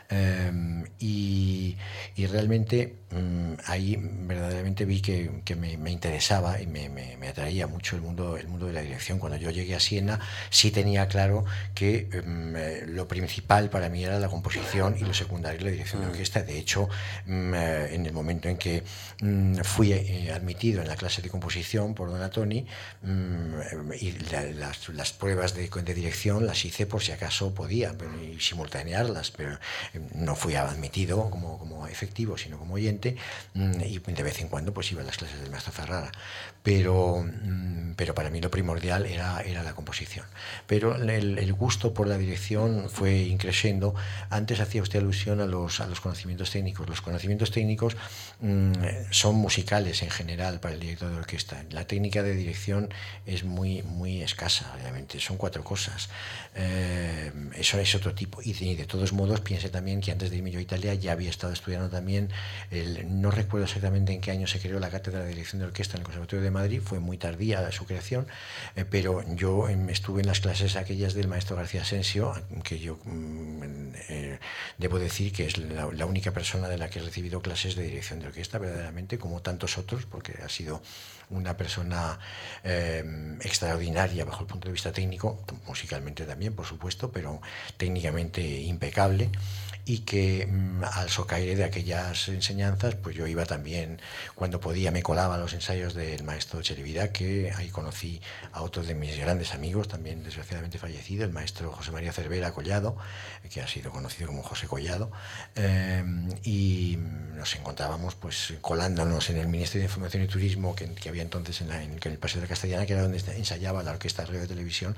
em, y, y realmente Mm, ahí verdaderamente vi que, que me, me, interesaba y me, me, me, atraía mucho el mundo, el mundo de la dirección. Cuando yo llegué a Siena sí tenía claro que mm, eh, lo principal para mí era la composición y lo secundario la dirección de mm. orquesta. De hecho, mm, eh, en el momento en que mm, fui eh, admitido en la clase de composición por Donatoni, y las, pruebas de, dirección las hice por si acaso podía y simultanearlas, pero no fui admitido como, como efectivo, sino como oyente, y de vez en cuando pues iba a las clases del maestro Ferrara. Pero, pero para mí lo primordial era, era la composición. Pero el, el gusto por la dirección fue increciendo. Antes hacía usted alusión a los, a los conocimientos técnicos. Los conocimientos técnicos mm, son musicales en general para el director de orquesta. La técnica de dirección es muy, muy escasa, obviamente. Son cuatro cosas. Eh, eso es otro tipo. Y de, todos modos, piense también que antes de irme yo a Italia ya había estado estudiando también, el, no recuerdo exactamente en qué año se creó la cátedra de dirección de orquesta en el Conservatorio de Madrid, fue muy tardía su creación, eh, pero yo em, estuve en las clases aquellas del maestro García Asensio, que yo Mm, eh, debo decir que es la, única persona de la que he recibido clases de dirección de orquesta, verdaderamente, como tantos otros, porque ha sido una persona eh, extraordinaria bajo el punto de vista técnico, musicalmente también, por supuesto, pero técnicamente impecable y que mm, al socaire de aquellas enseñanzas, pues yo iba también, cuando podía, me colaba a los ensayos del maestro Cherevida, que ahí conocí a otro de mis grandes amigos, también desgraciadamente fallecido, el maestro José María Cervera Collado, que ha sido conocido como José Collado, eh, y nos encontrábamos pues colándonos en el Ministerio de Información y Turismo que, había entonces en, en, el Paseo de la Castellana, que era donde ensayaba la Orquesta Radio de Televisión,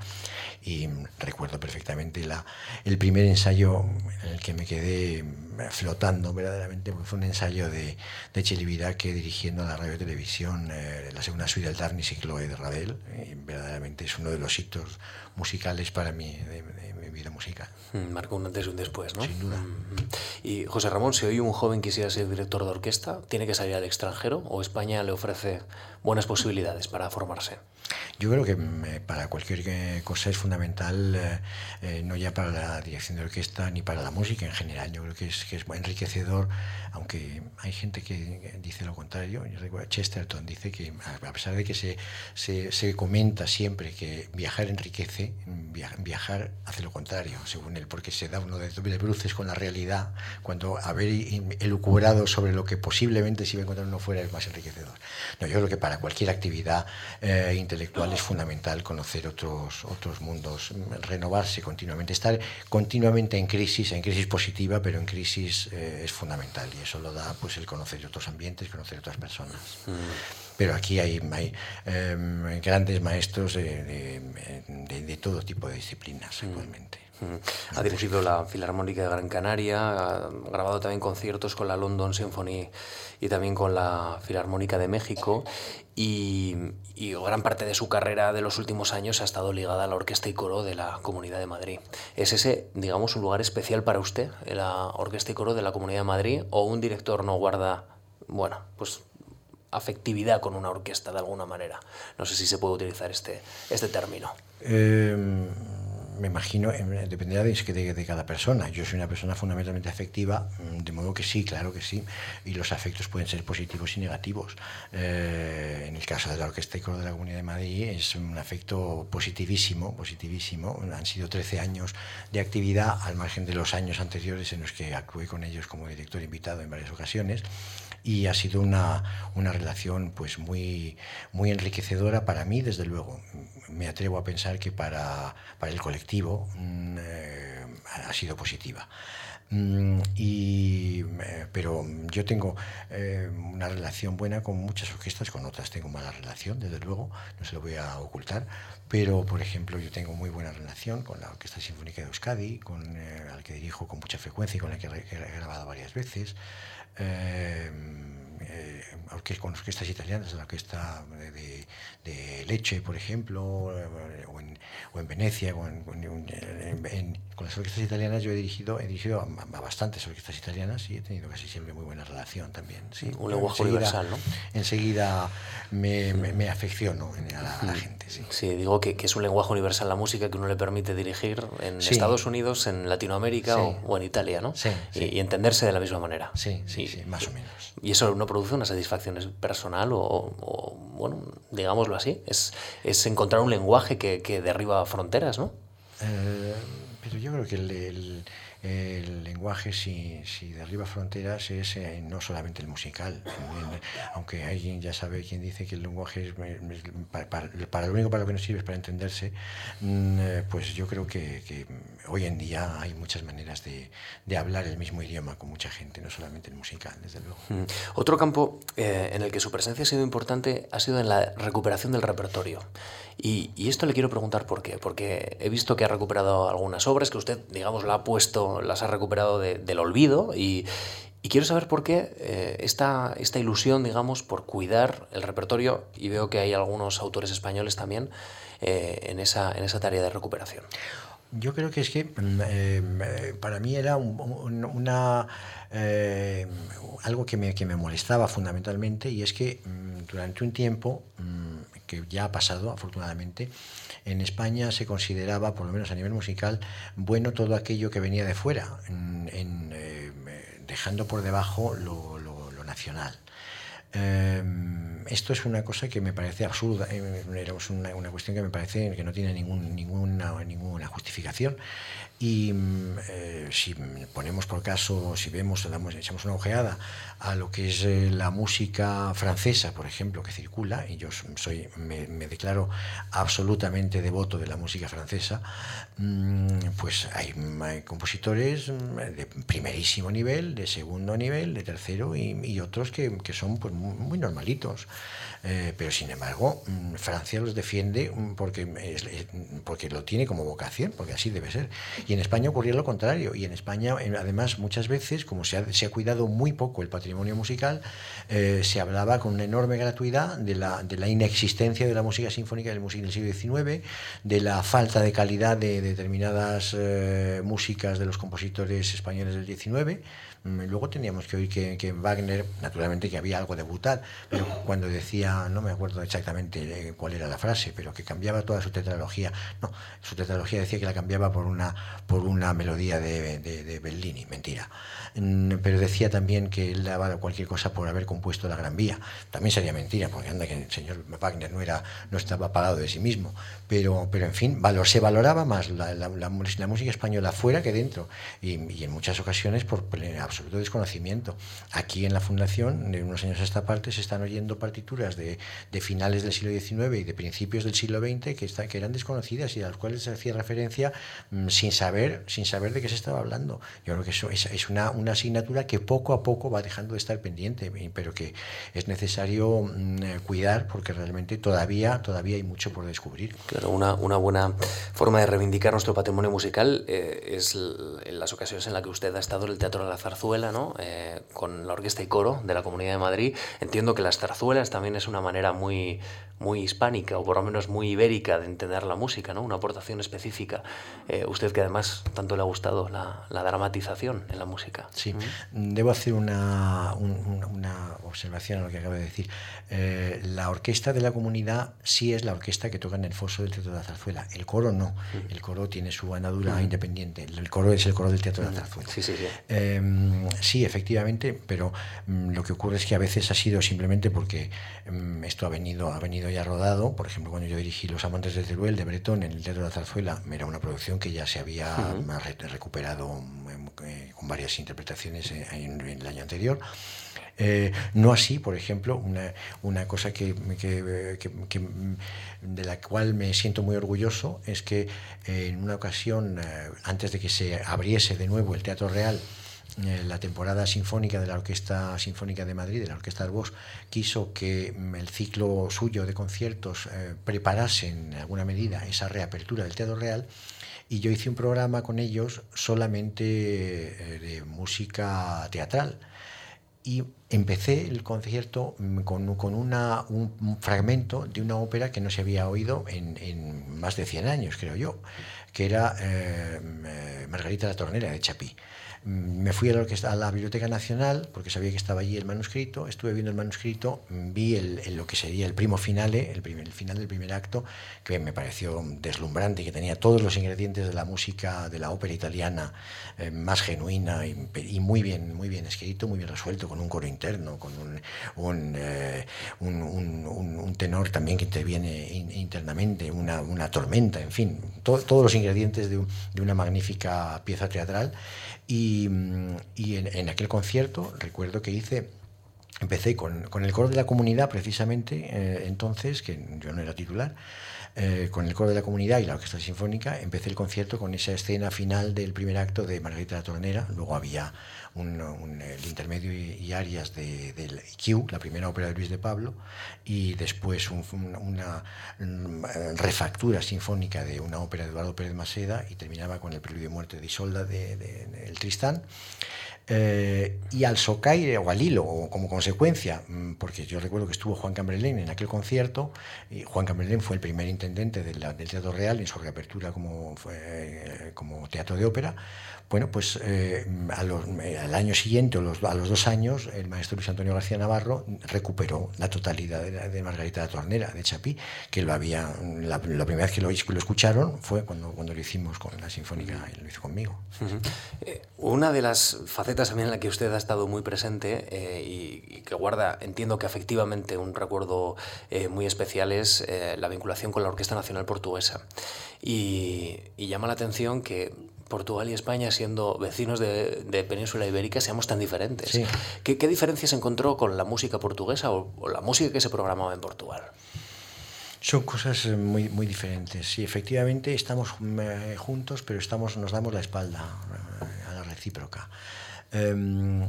y recuerdo perfectamente la, el primer ensayo en el que me quedé quedé flotando verdaderamente, porque fue un ensayo de, de que dirigiendo a la radio y televisión eh, la segunda suite del Darnis y Chloe de Ravel, y verdaderamente es uno de los hitos musicales para mí, de, mi vida musical. Mm, marcó un antes y un después, ¿no? Sin duda. Mm, mm. Y José Ramón, si hoy un joven quisiera ser director de orquesta, ¿tiene que salir al extranjero o España le ofrece buenas posibilidades para formarse? Yo creo que para cualquier eh, cosa es fundamental, eh, eh, no ya para la dirección de orquesta ni para la música en general. Yo creo que es, que es enriquecedor, aunque hay gente que dice lo contrario. Yo recuerdo, Chesterton dice que, a pesar de que se, se, se comenta siempre que viajar enriquece, viajar hace lo contrario, según él, porque se da uno de, de bruces con la realidad cuando haber elucubrado sobre lo que posiblemente se iba a encontrar uno fuera es más enriquecedor. No, yo creo que para cualquier actividad intelectual es fundamental conocer otros, otros mundos, renovarse continuamente, estar continuamente en crisis, en crisis positiva, pero en crisis eh, es fundamental y eso lo da pues el conocer otros ambientes, conocer otras personas. Mm. Pero aquí hay, hay em, grandes maestros de, de, todo tipo de disciplinas mm. actualmente. Mm. Ha dirigido la Filarmónica de Gran Canaria, ha grabado también conciertos con la London Symphony y también con la Filarmónica de México y, gran parte de su carrera de los últimos años ha estado ligada a la Orquesta y Coro de la Comunidad de Madrid. ¿Es ese, digamos, un lugar especial para usted, la Orquesta y Coro de la Comunidad de Madrid, o un director no guarda, bueno, pues afectividad con una orquesta de alguna manera? No sé si se puede utilizar este, este término. Eh me imagino, dependerá de, de, de, cada persona. Yo soy una persona fundamentalmente afectiva, mm, de modo que sí, claro que sí, y los afectos pueden ser positivos y negativos. Eh, en el caso de la Orquesta y Coro de la Comunidad de Madrid es un afecto positivísimo, positivísimo. Han sido 13 años de actividad, al margen de los años anteriores en los que actué con ellos como director invitado en varias ocasiones y ha sido una, una relación pues muy, muy enriquecedora para mí, desde luego. Me atrevo a pensar que para, para el colectivo mm, eh, ha sido positiva. Mm, y, eh, pero yo tengo eh, una relación buena con muchas orquestas, con otras tengo mala relación, desde luego, no se lo voy a ocultar, pero por ejemplo yo tengo muy buena relación con la Orquesta Sinfónica de Euskadi, con la que dirijo con mucha frecuencia y con la que he grabado varias veces. Eh, eh, con orquestas italianas, la orquesta de, de, Leche, por ejemplo, o en, o en Venecia, o en, con las orquestas italianas yo he dirigido, he dirigido a, bastantes orquestas italianas y he tenido casi siempre muy buena relación también. Sí, un lenguaje universal, ¿no? Enseguida me, me, afecciono a la, gente. Sí, sí digo que, que, es un lenguaje universal la música que uno le permite dirigir en Estados Unidos, en Latinoamérica o, en Italia, ¿no? Sí, y, y, entenderse de la misma manera. Sí, sí, sí, más o menos. Y eso no produce una satisfacción personal o, bueno, digámoslo así, es, es encontrar un lenguaje que, que derriba fronteras, ¿no? Eh, pero yo creo que el, el lenguaje, si, si derriba fronteras, es eh, no solamente el musical. aunque alguien ya sabe quien dice que el lenguaje es, para, lo único para lo que nos sirve es para entenderse, mm, eh, pues yo creo que, hoy en día hay muchas maneras de, de, hablar el mismo idioma con mucha gente, no solamente el musical, desde luego. Mm. Otro campo eh, en el que su presencia ha sido importante ha sido en la recuperación del repertorio. Y, y, esto le quiero preguntar por qué, porque he visto que ha recuperado algunas obras que usted, digamos, la ha puesto, las ha recuperado del olvido y, y, quiero saber por qué eh, esta, esta, ilusión, digamos, por cuidar el repertorio, y veo que hay algunos autores españoles también eh, en, esa, en esa tarea de recuperación. Yo creo que es que mm, eh, para mí era una, algo que me, que me, molestaba fundamentalmente y es que mm, durante un tiempo, mm, que ya ha pasado afortunadamente, en España se consideraba, por lo menos a nivel musical, bueno todo aquello que venía de fuera, eh, dejando por debajo lo, nacional. Esto es una cosa que me parece absurda, eh, una, una, cuestión que me parece que no tiene ningún, ninguna, ninguna justificación. Y mm, eh, si ponemos por caso, si vemos, damos, echamos una ojeada a lo que es eh, la música francesa, por ejemplo, que circula, y yo soy, me, declaro absolutamente devoto de la música francesa, mm, pues hay, compositores mm, de primerísimo nivel, de segundo nivel, de tercero, y, otros que, que son pues, muy, normalitos. Eh, pero sin embargo, Francia los defiende porque, porque lo tiene como vocación, porque así debe ser. Y en España ocurría lo contrario. Y en España, además, muchas veces, como se ha, se ha cuidado muy poco el patrimonio musical, eh, se hablaba con una enorme gratuidad de la, de la inexistencia de la música sinfónica del, del siglo XIX, de la falta de calidad de determinadas eh, músicas de los compositores españoles del XIX. Mm, luego teníamos que oír que, que, Wagner, naturalmente que había algo de brutal, pero cuando decía, no me acuerdo exactamente eh, cuál era la frase, pero que cambiaba toda su tetralogía, no, su tetralogía decía que la cambiaba por una, por una melodía de, de, Bellini, mentira. Mm, pero decía también que él daba cualquier cosa por haber compuesto la Gran Vía. También sería mentira, porque anda que el señor Wagner no, era, no estaba parado de sí mismo. Pero, pero en fin, valor, se valoraba más la, la, música española fuera que dentro, y, y en muchas ocasiones por absoluto desconocimiento. Aquí en la Fundación, de unos años a esta parte, se están oyendo partituras de, de finales del siglo XIX y de principios del siglo XX que, está, que eran desconocidas y a las cuales se hacía referencia mmm, sin, saber, sin saber de qué se estaba hablando. Yo creo que eso es, es una, una, asignatura que poco a poco va dejando de estar pendiente, pero que es necesario mmm, cuidar porque realmente todavía, todavía hay mucho por descubrir. Claro, una, una buena forma de reivindicar nuestro patrimonio musical eh, es en las ocasiones en las que usted ha estado en el Teatro de la Zarzuela ¿no? Eh, con la orquesta y coro de la Comunidad de Madrid. Entiendo que las zarzuelas también es una manera muy, muy hispánica o por lo menos muy ibérica de entender la música, ¿no? una aportación específica. Eh, usted que además tanto le ha gustado la, la dramatización en la música. Sí, ¿Mm? debo hacer una, un, una, observación a lo que acabo de decir. Eh, la orquesta de la comunidad sí es la orquesta que toca en el foso del Teatro de la Zarzuela. El coro no. Mm. El coro tiene su andadura mm. independiente. El coro es el coro del Teatro de la Zarzuela. Sí, sí, sí. Eh, sí, efectivamente, pero mm, lo que ocurre es que a veces ha sido simplemente porque mm, esto ha venido, ha venido ya rodado. Por ejemplo, cuando yo dirigí Los Amantes de Teruel de Bretón en el Teatro de la Zarzuela, era una producción que ya se había uh -huh. re recuperado eh, con varias interpretaciones en, en, el año anterior. Eh, no así, por ejemplo, una, una cosa que, que, que, que, de la cual me siento muy orgulloso es que eh, en una ocasión, eh, antes de que se abriese de nuevo el Teatro Real, eh, la temporada sinfónica de la Orquesta Sinfónica de Madrid, de la Orquesta Arbós, quiso que mm, el ciclo suyo de conciertos eh, preparase en alguna medida esa reapertura del Teatro Real y yo hice un programa con ellos solamente eh, de música teatral y empecé el concierto mm, con, un, fragmento de una ópera que no se había oído en, más de 100 años, creo yo, que era eh, eh Margarita la Tornera de Chapí. Me fui a la, orquesta, a la Biblioteca Nacional porque sabía que estaba allí el manuscrito, estuve viendo el manuscrito, vi el, lo que sería el primo finale, el, primer, el final del primer acto, que me pareció deslumbrante, que tenía todos los ingredientes de la música de la ópera italiana eh, más genuina y, muy bien muy bien escrito, muy bien resuelto, con un coro interno, con un, un, eh, un, tenor también que interviene in, internamente, una, una tormenta, en fin, to, todos los ingredientes de, una magnífica pieza teatral. Y, en, aquel concierto recuerdo que hice empecé con, el coro de la comunidad precisamente eh, entonces, que yo no era titular, eh, con el coro de la comunidad y la orquesta sinfónica, empecé el concierto con esa escena final del primer acto de Margarita la Tornera, luego había un, el intermedio y, arias de, del Q, la primera ópera de Luis de Pablo, y después una mm, refactura sinfónica de una ópera de Eduardo Pérez Maceda y terminaba con el preludio de muerte de Isolda de, de, Tristán. Eh, y al socaire o al hilo, o como consecuencia, mm, porque yo recuerdo que estuvo Juan Cambrelén en aquel concierto, y Juan Cambrelén fue el primer intendente del Teatro Real en su reapertura como, eh, como teatro de ópera, bueno, pues eh, eh, al año siguiente o a los dos años, el maestro Luis Antonio García Navarro recuperó la totalidad de, Margarita la Tornera, de Chapí, que lo había, la, primera vez que lo, escucharon fue cuando, cuando lo hicimos con la Sinfónica y lo hizo conmigo. Eh, una de las facetas también en la que usted ha estado muy presente y, que guarda, entiendo que efectivamente un recuerdo muy especial es la vinculación con la Orquesta Nacional Portuguesa. y llama la atención que Portugal y España, siendo vecinos de, Península Ibérica, seamos tan diferentes. ¿Qué, ¿Qué, diferencias encontró con la música portuguesa o, la música que se programaba en Portugal? Son cosas eh, muy, muy diferentes. Sí, efectivamente estamos eh, juntos, pero estamos, nos damos la espalda eh, a la recíproca. Em,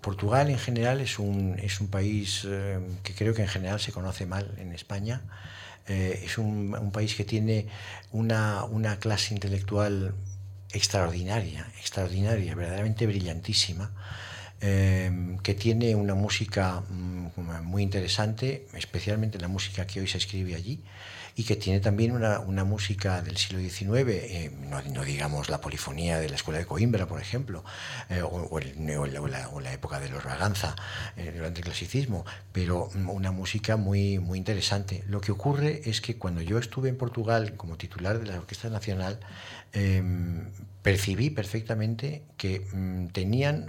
Portugal en general es un, es un país que creo que en general se conoce mal en España. Eh, es un, país que tiene una, clase intelectual extraordinaria, extraordinaria, verdaderamente brillantísima, eh, que tiene una música mm, muy interesante, especialmente la música que hoy se escribe allí, y que tiene también una, una música del siglo XIX, eh, no, digamos la polifonía de la Escuela de Coimbra, por ejemplo, eh, o, la, época de los Raganza eh, durante el clasicismo, pero una música muy, muy interesante. Lo que ocurre es que cuando yo estuve en Portugal como titular de la Orquesta Nacional, em, percibí perfectamente que mm, tenían,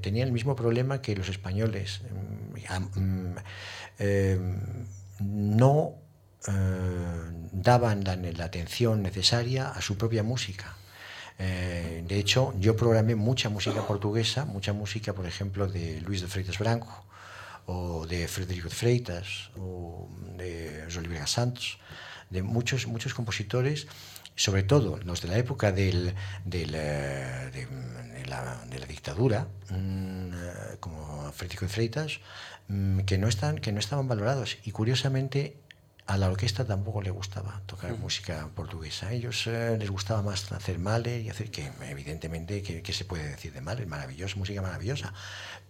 tenían el mismo problema que los españoles. Mm, em, no eh, daban la, atención necesaria a su propia música. Eh, de hecho, yo programé mucha música portuguesa, mucha música, por ejemplo, de Luis de Freitas Branco, o de Frederico de Freitas, o de José Santos, de muchos, muchos compositores, sobre todo los de la época del, eh, de, la, dictadura, mm, como Frederico de Freitas, mm, que, no están, que no estaban valorados. Y curiosamente, a la orquesta tampoco le gustaba tocar música portuguesa. A ellos eh, les gustaba más hacer Mahler y hacer que, evidentemente, ¿qué se puede decir de Mahler? Maravillosa, música maravillosa.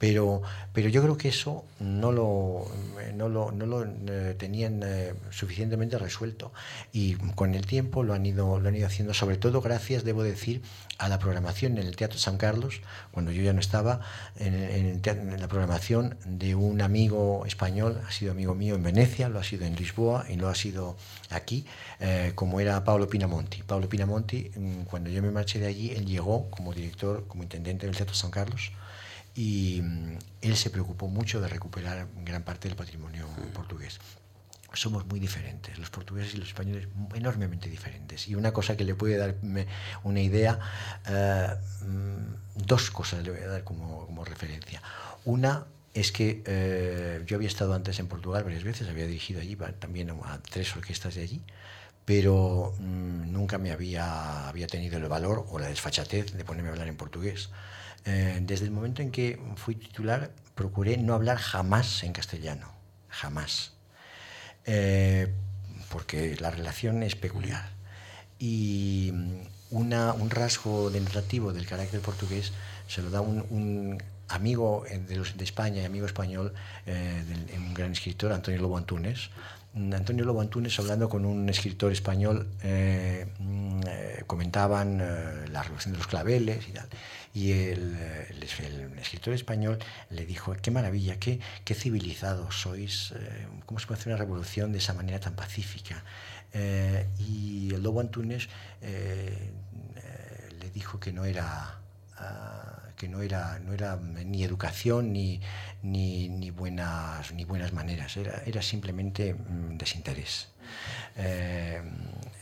Pero, pero yo creo que eso no lo, no lo, no lo eh, tenían eh, suficientemente resuelto. Y con el tiempo lo han, ido, lo han ido haciendo, sobre todo gracias, debo decir, a la programación en el Teatro San Carlos, cuando yo ya no estaba, en, la programación de un amigo español, ha sido amigo mío en Venecia, lo ha sido en Lisboa, y lo ha sido aquí, eh, como era Pablo Pinamonti. Pablo Pinamonti, mm, cuando yo me marché de allí, él llegó como director, como intendente del Teatro San Carlos y mm, él se preocupó mucho de recuperar gran parte del patrimonio portugués somos muy diferentes, los portugueses y los españoles enormemente diferentes. Y una cosa que le puede dar una idea, eh, mm, dos cosas le voy a dar como, como referencia. Una, es que eh, yo había estado antes en Portugal varias veces, había dirigido allí también a tres orquestas de allí, pero mm, nunca me había, había tenido el valor o la desfachatez de ponerme a hablar en portugués. Eh, desde el momento en que fui titular, procuré no hablar jamás en castellano, jamás, eh, porque la relación es peculiar. Y mm, una, un rasgo denotativo del carácter portugués se lo da un, un amigo eh, de, los, de España y amigo español, eh, un gran escritor, Antonio Lobo Antunes. Mm, Antonio Lobo Antunes, hablando con un escritor español, eh, mm, comentaban la revolución de los claveles y tal. Y el, el, escritor español le dijo, qué maravilla, qué, qué civilizados sois, cómo se puede hacer una revolución de esa manera tan pacífica. y el Lobo Antunes le dijo que no era... Ah, que no era, no era ni educación ni, ni, buenas, ni buenas maneras, era, era simplemente mm, desinterés. Eh,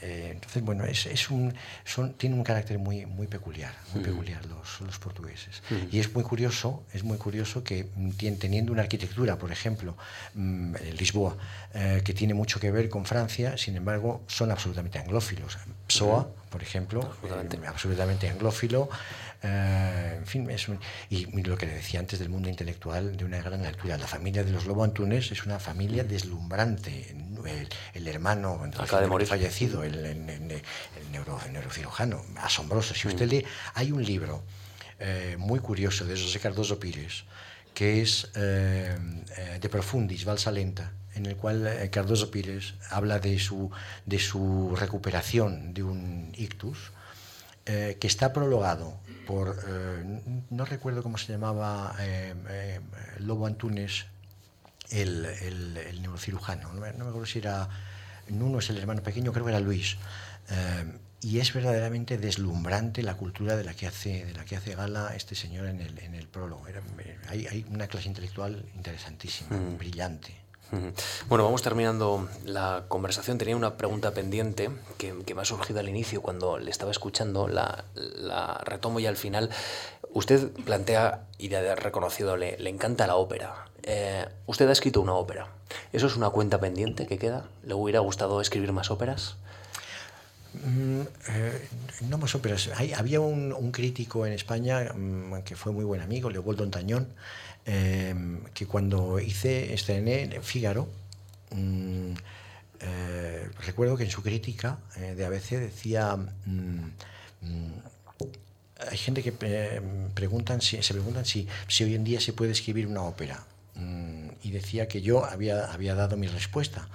eh, entonces, bueno, es, es un, son, un carácter muy, muy peculiar, muy peculiar los, los portugueses. Y es muy curioso, es muy curioso que mm, teniendo una arquitectura, por ejemplo, mm, Lisboa, eh, que tiene mucho que ver con Francia, sin embargo, son absolutamente anglófilos. Psoa, por ejemplo, absolutamente, anglófilo. en fin, es y, lo que le decía antes del mundo intelectual de una gran altura. La familia de los Lobo Antunes es una familia deslumbrante. El, hermano Acaba de morir. fallecido, el, el, neurocirujano, asombroso. Si usted lee, hay un libro eh, muy curioso de José Cardoso Pires, que es eh, eh, De Profundis, Valsa Lenta, en el cual Cardoso Pires habla de su, de su recuperación de un ictus, que está prologado por, no recuerdo cómo se llamaba, Lobo Antunes, el, el, neurocirujano, no me, acuerdo si era, Nuno es el hermano pequeño, creo que era Luis y es verdaderamente deslumbrante la cultura de la que hace, de la que hace gala este señor en el, en el prólogo. hay, hay, una clase intelectual interesantísima, mm. brillante. Bueno, vamos terminando la conversación. Tenía una pregunta pendiente que, que, me ha surgido al inicio cuando le estaba escuchando, la, la retomo y al final. Usted plantea, y ha reconocido, le, le encanta la ópera. Eh, usted ha escrito una ópera. ¿Eso es una cuenta pendiente que queda? ¿Le hubiera gustado escribir más óperas? Mm, eh, no más óperas. había un, crítico en España mm, que fue muy buen amigo, Leopoldo Antañón, eh, que cuando hice, estrené Fígaro, mm, eh, recuerdo que en su crítica de ABC decía... hay gente que preguntan si, se preguntan si, si hoy en día se puede escribir una ópera. y decía que yo había, había dado mi respuesta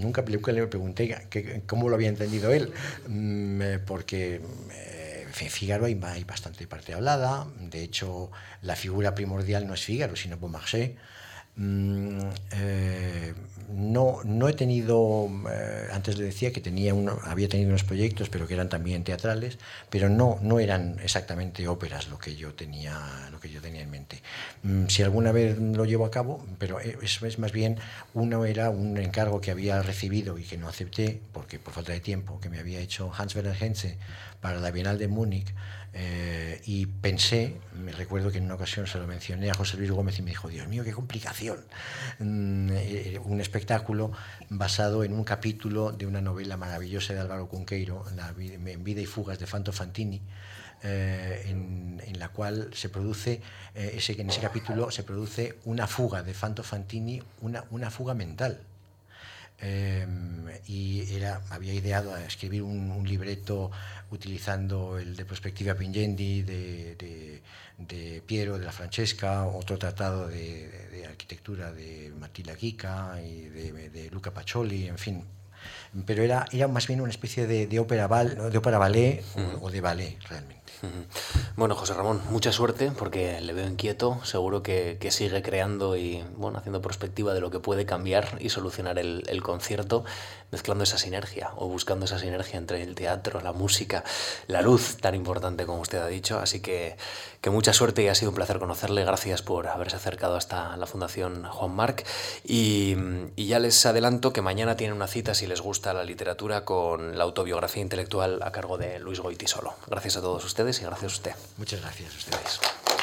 Nunca, le pregunté cómo lo había entendido él, mm, eh, porque eh, Fígaro hay, hay, bastante parte hablada. De hecho, la figura primordial no es Fígaro, sino Beaumarchais. Mm, eh, no, no he tenido, eh, antes le decía que tenía uno, había tenido unos proyectos, pero que eran también teatrales, pero no, no eran exactamente óperas lo que yo tenía, lo que yo tenía en mente. Mm, si alguna vez lo llevo a cabo, pero eso es más bien, uno era un encargo que había recibido y que no acepté, porque por falta de tiempo, que me había hecho Hans Werner Henze para la Bienal de Múnich, eh, y pensé, me recuerdo que en una ocasión se lo mencioné a José Luis Gómez y me dijo, Dios mío, qué complicación. Mm, eh, un espectáculo basado en un capítulo de una novela maravillosa de Álvaro Cunqueiro, En vida y fugas de Fanto Fantini, eh, en, la cual se produce, ese, en ese capítulo se produce una fuga de Fanto Fantini, una, una fuga mental. Y era, había ideado a escribir un, un libreto utilizando el de Prospectiva Pingendi de, de, Piero, de la Francesca, otro tratado de, arquitectura de Matila Gica y de, Luca Pacioli, en fin. Pero era, era más bien una especie de, ópera, de ópera ballet o de ballet realmente. [laughs] Bueno, José Ramón, mucha suerte porque le veo inquieto, seguro que, sigue creando y bueno, haciendo perspectiva de lo que puede cambiar y solucionar el, el, concierto, mezclando esa sinergia o buscando esa sinergia entre el teatro, la música, la luz tan importante como usted ha dicho. Así que, que mucha suerte y ha sido un placer conocerle. Gracias por haberse acercado hasta la Fundación Juan Marc. Y, y ya les adelanto que mañana tienen una cita, si les gusta la literatura, con la autobiografía intelectual a cargo de Luis Goitisolo. Gracias a todos ustedes y gracias a usted. Muchas gracias a ustedes.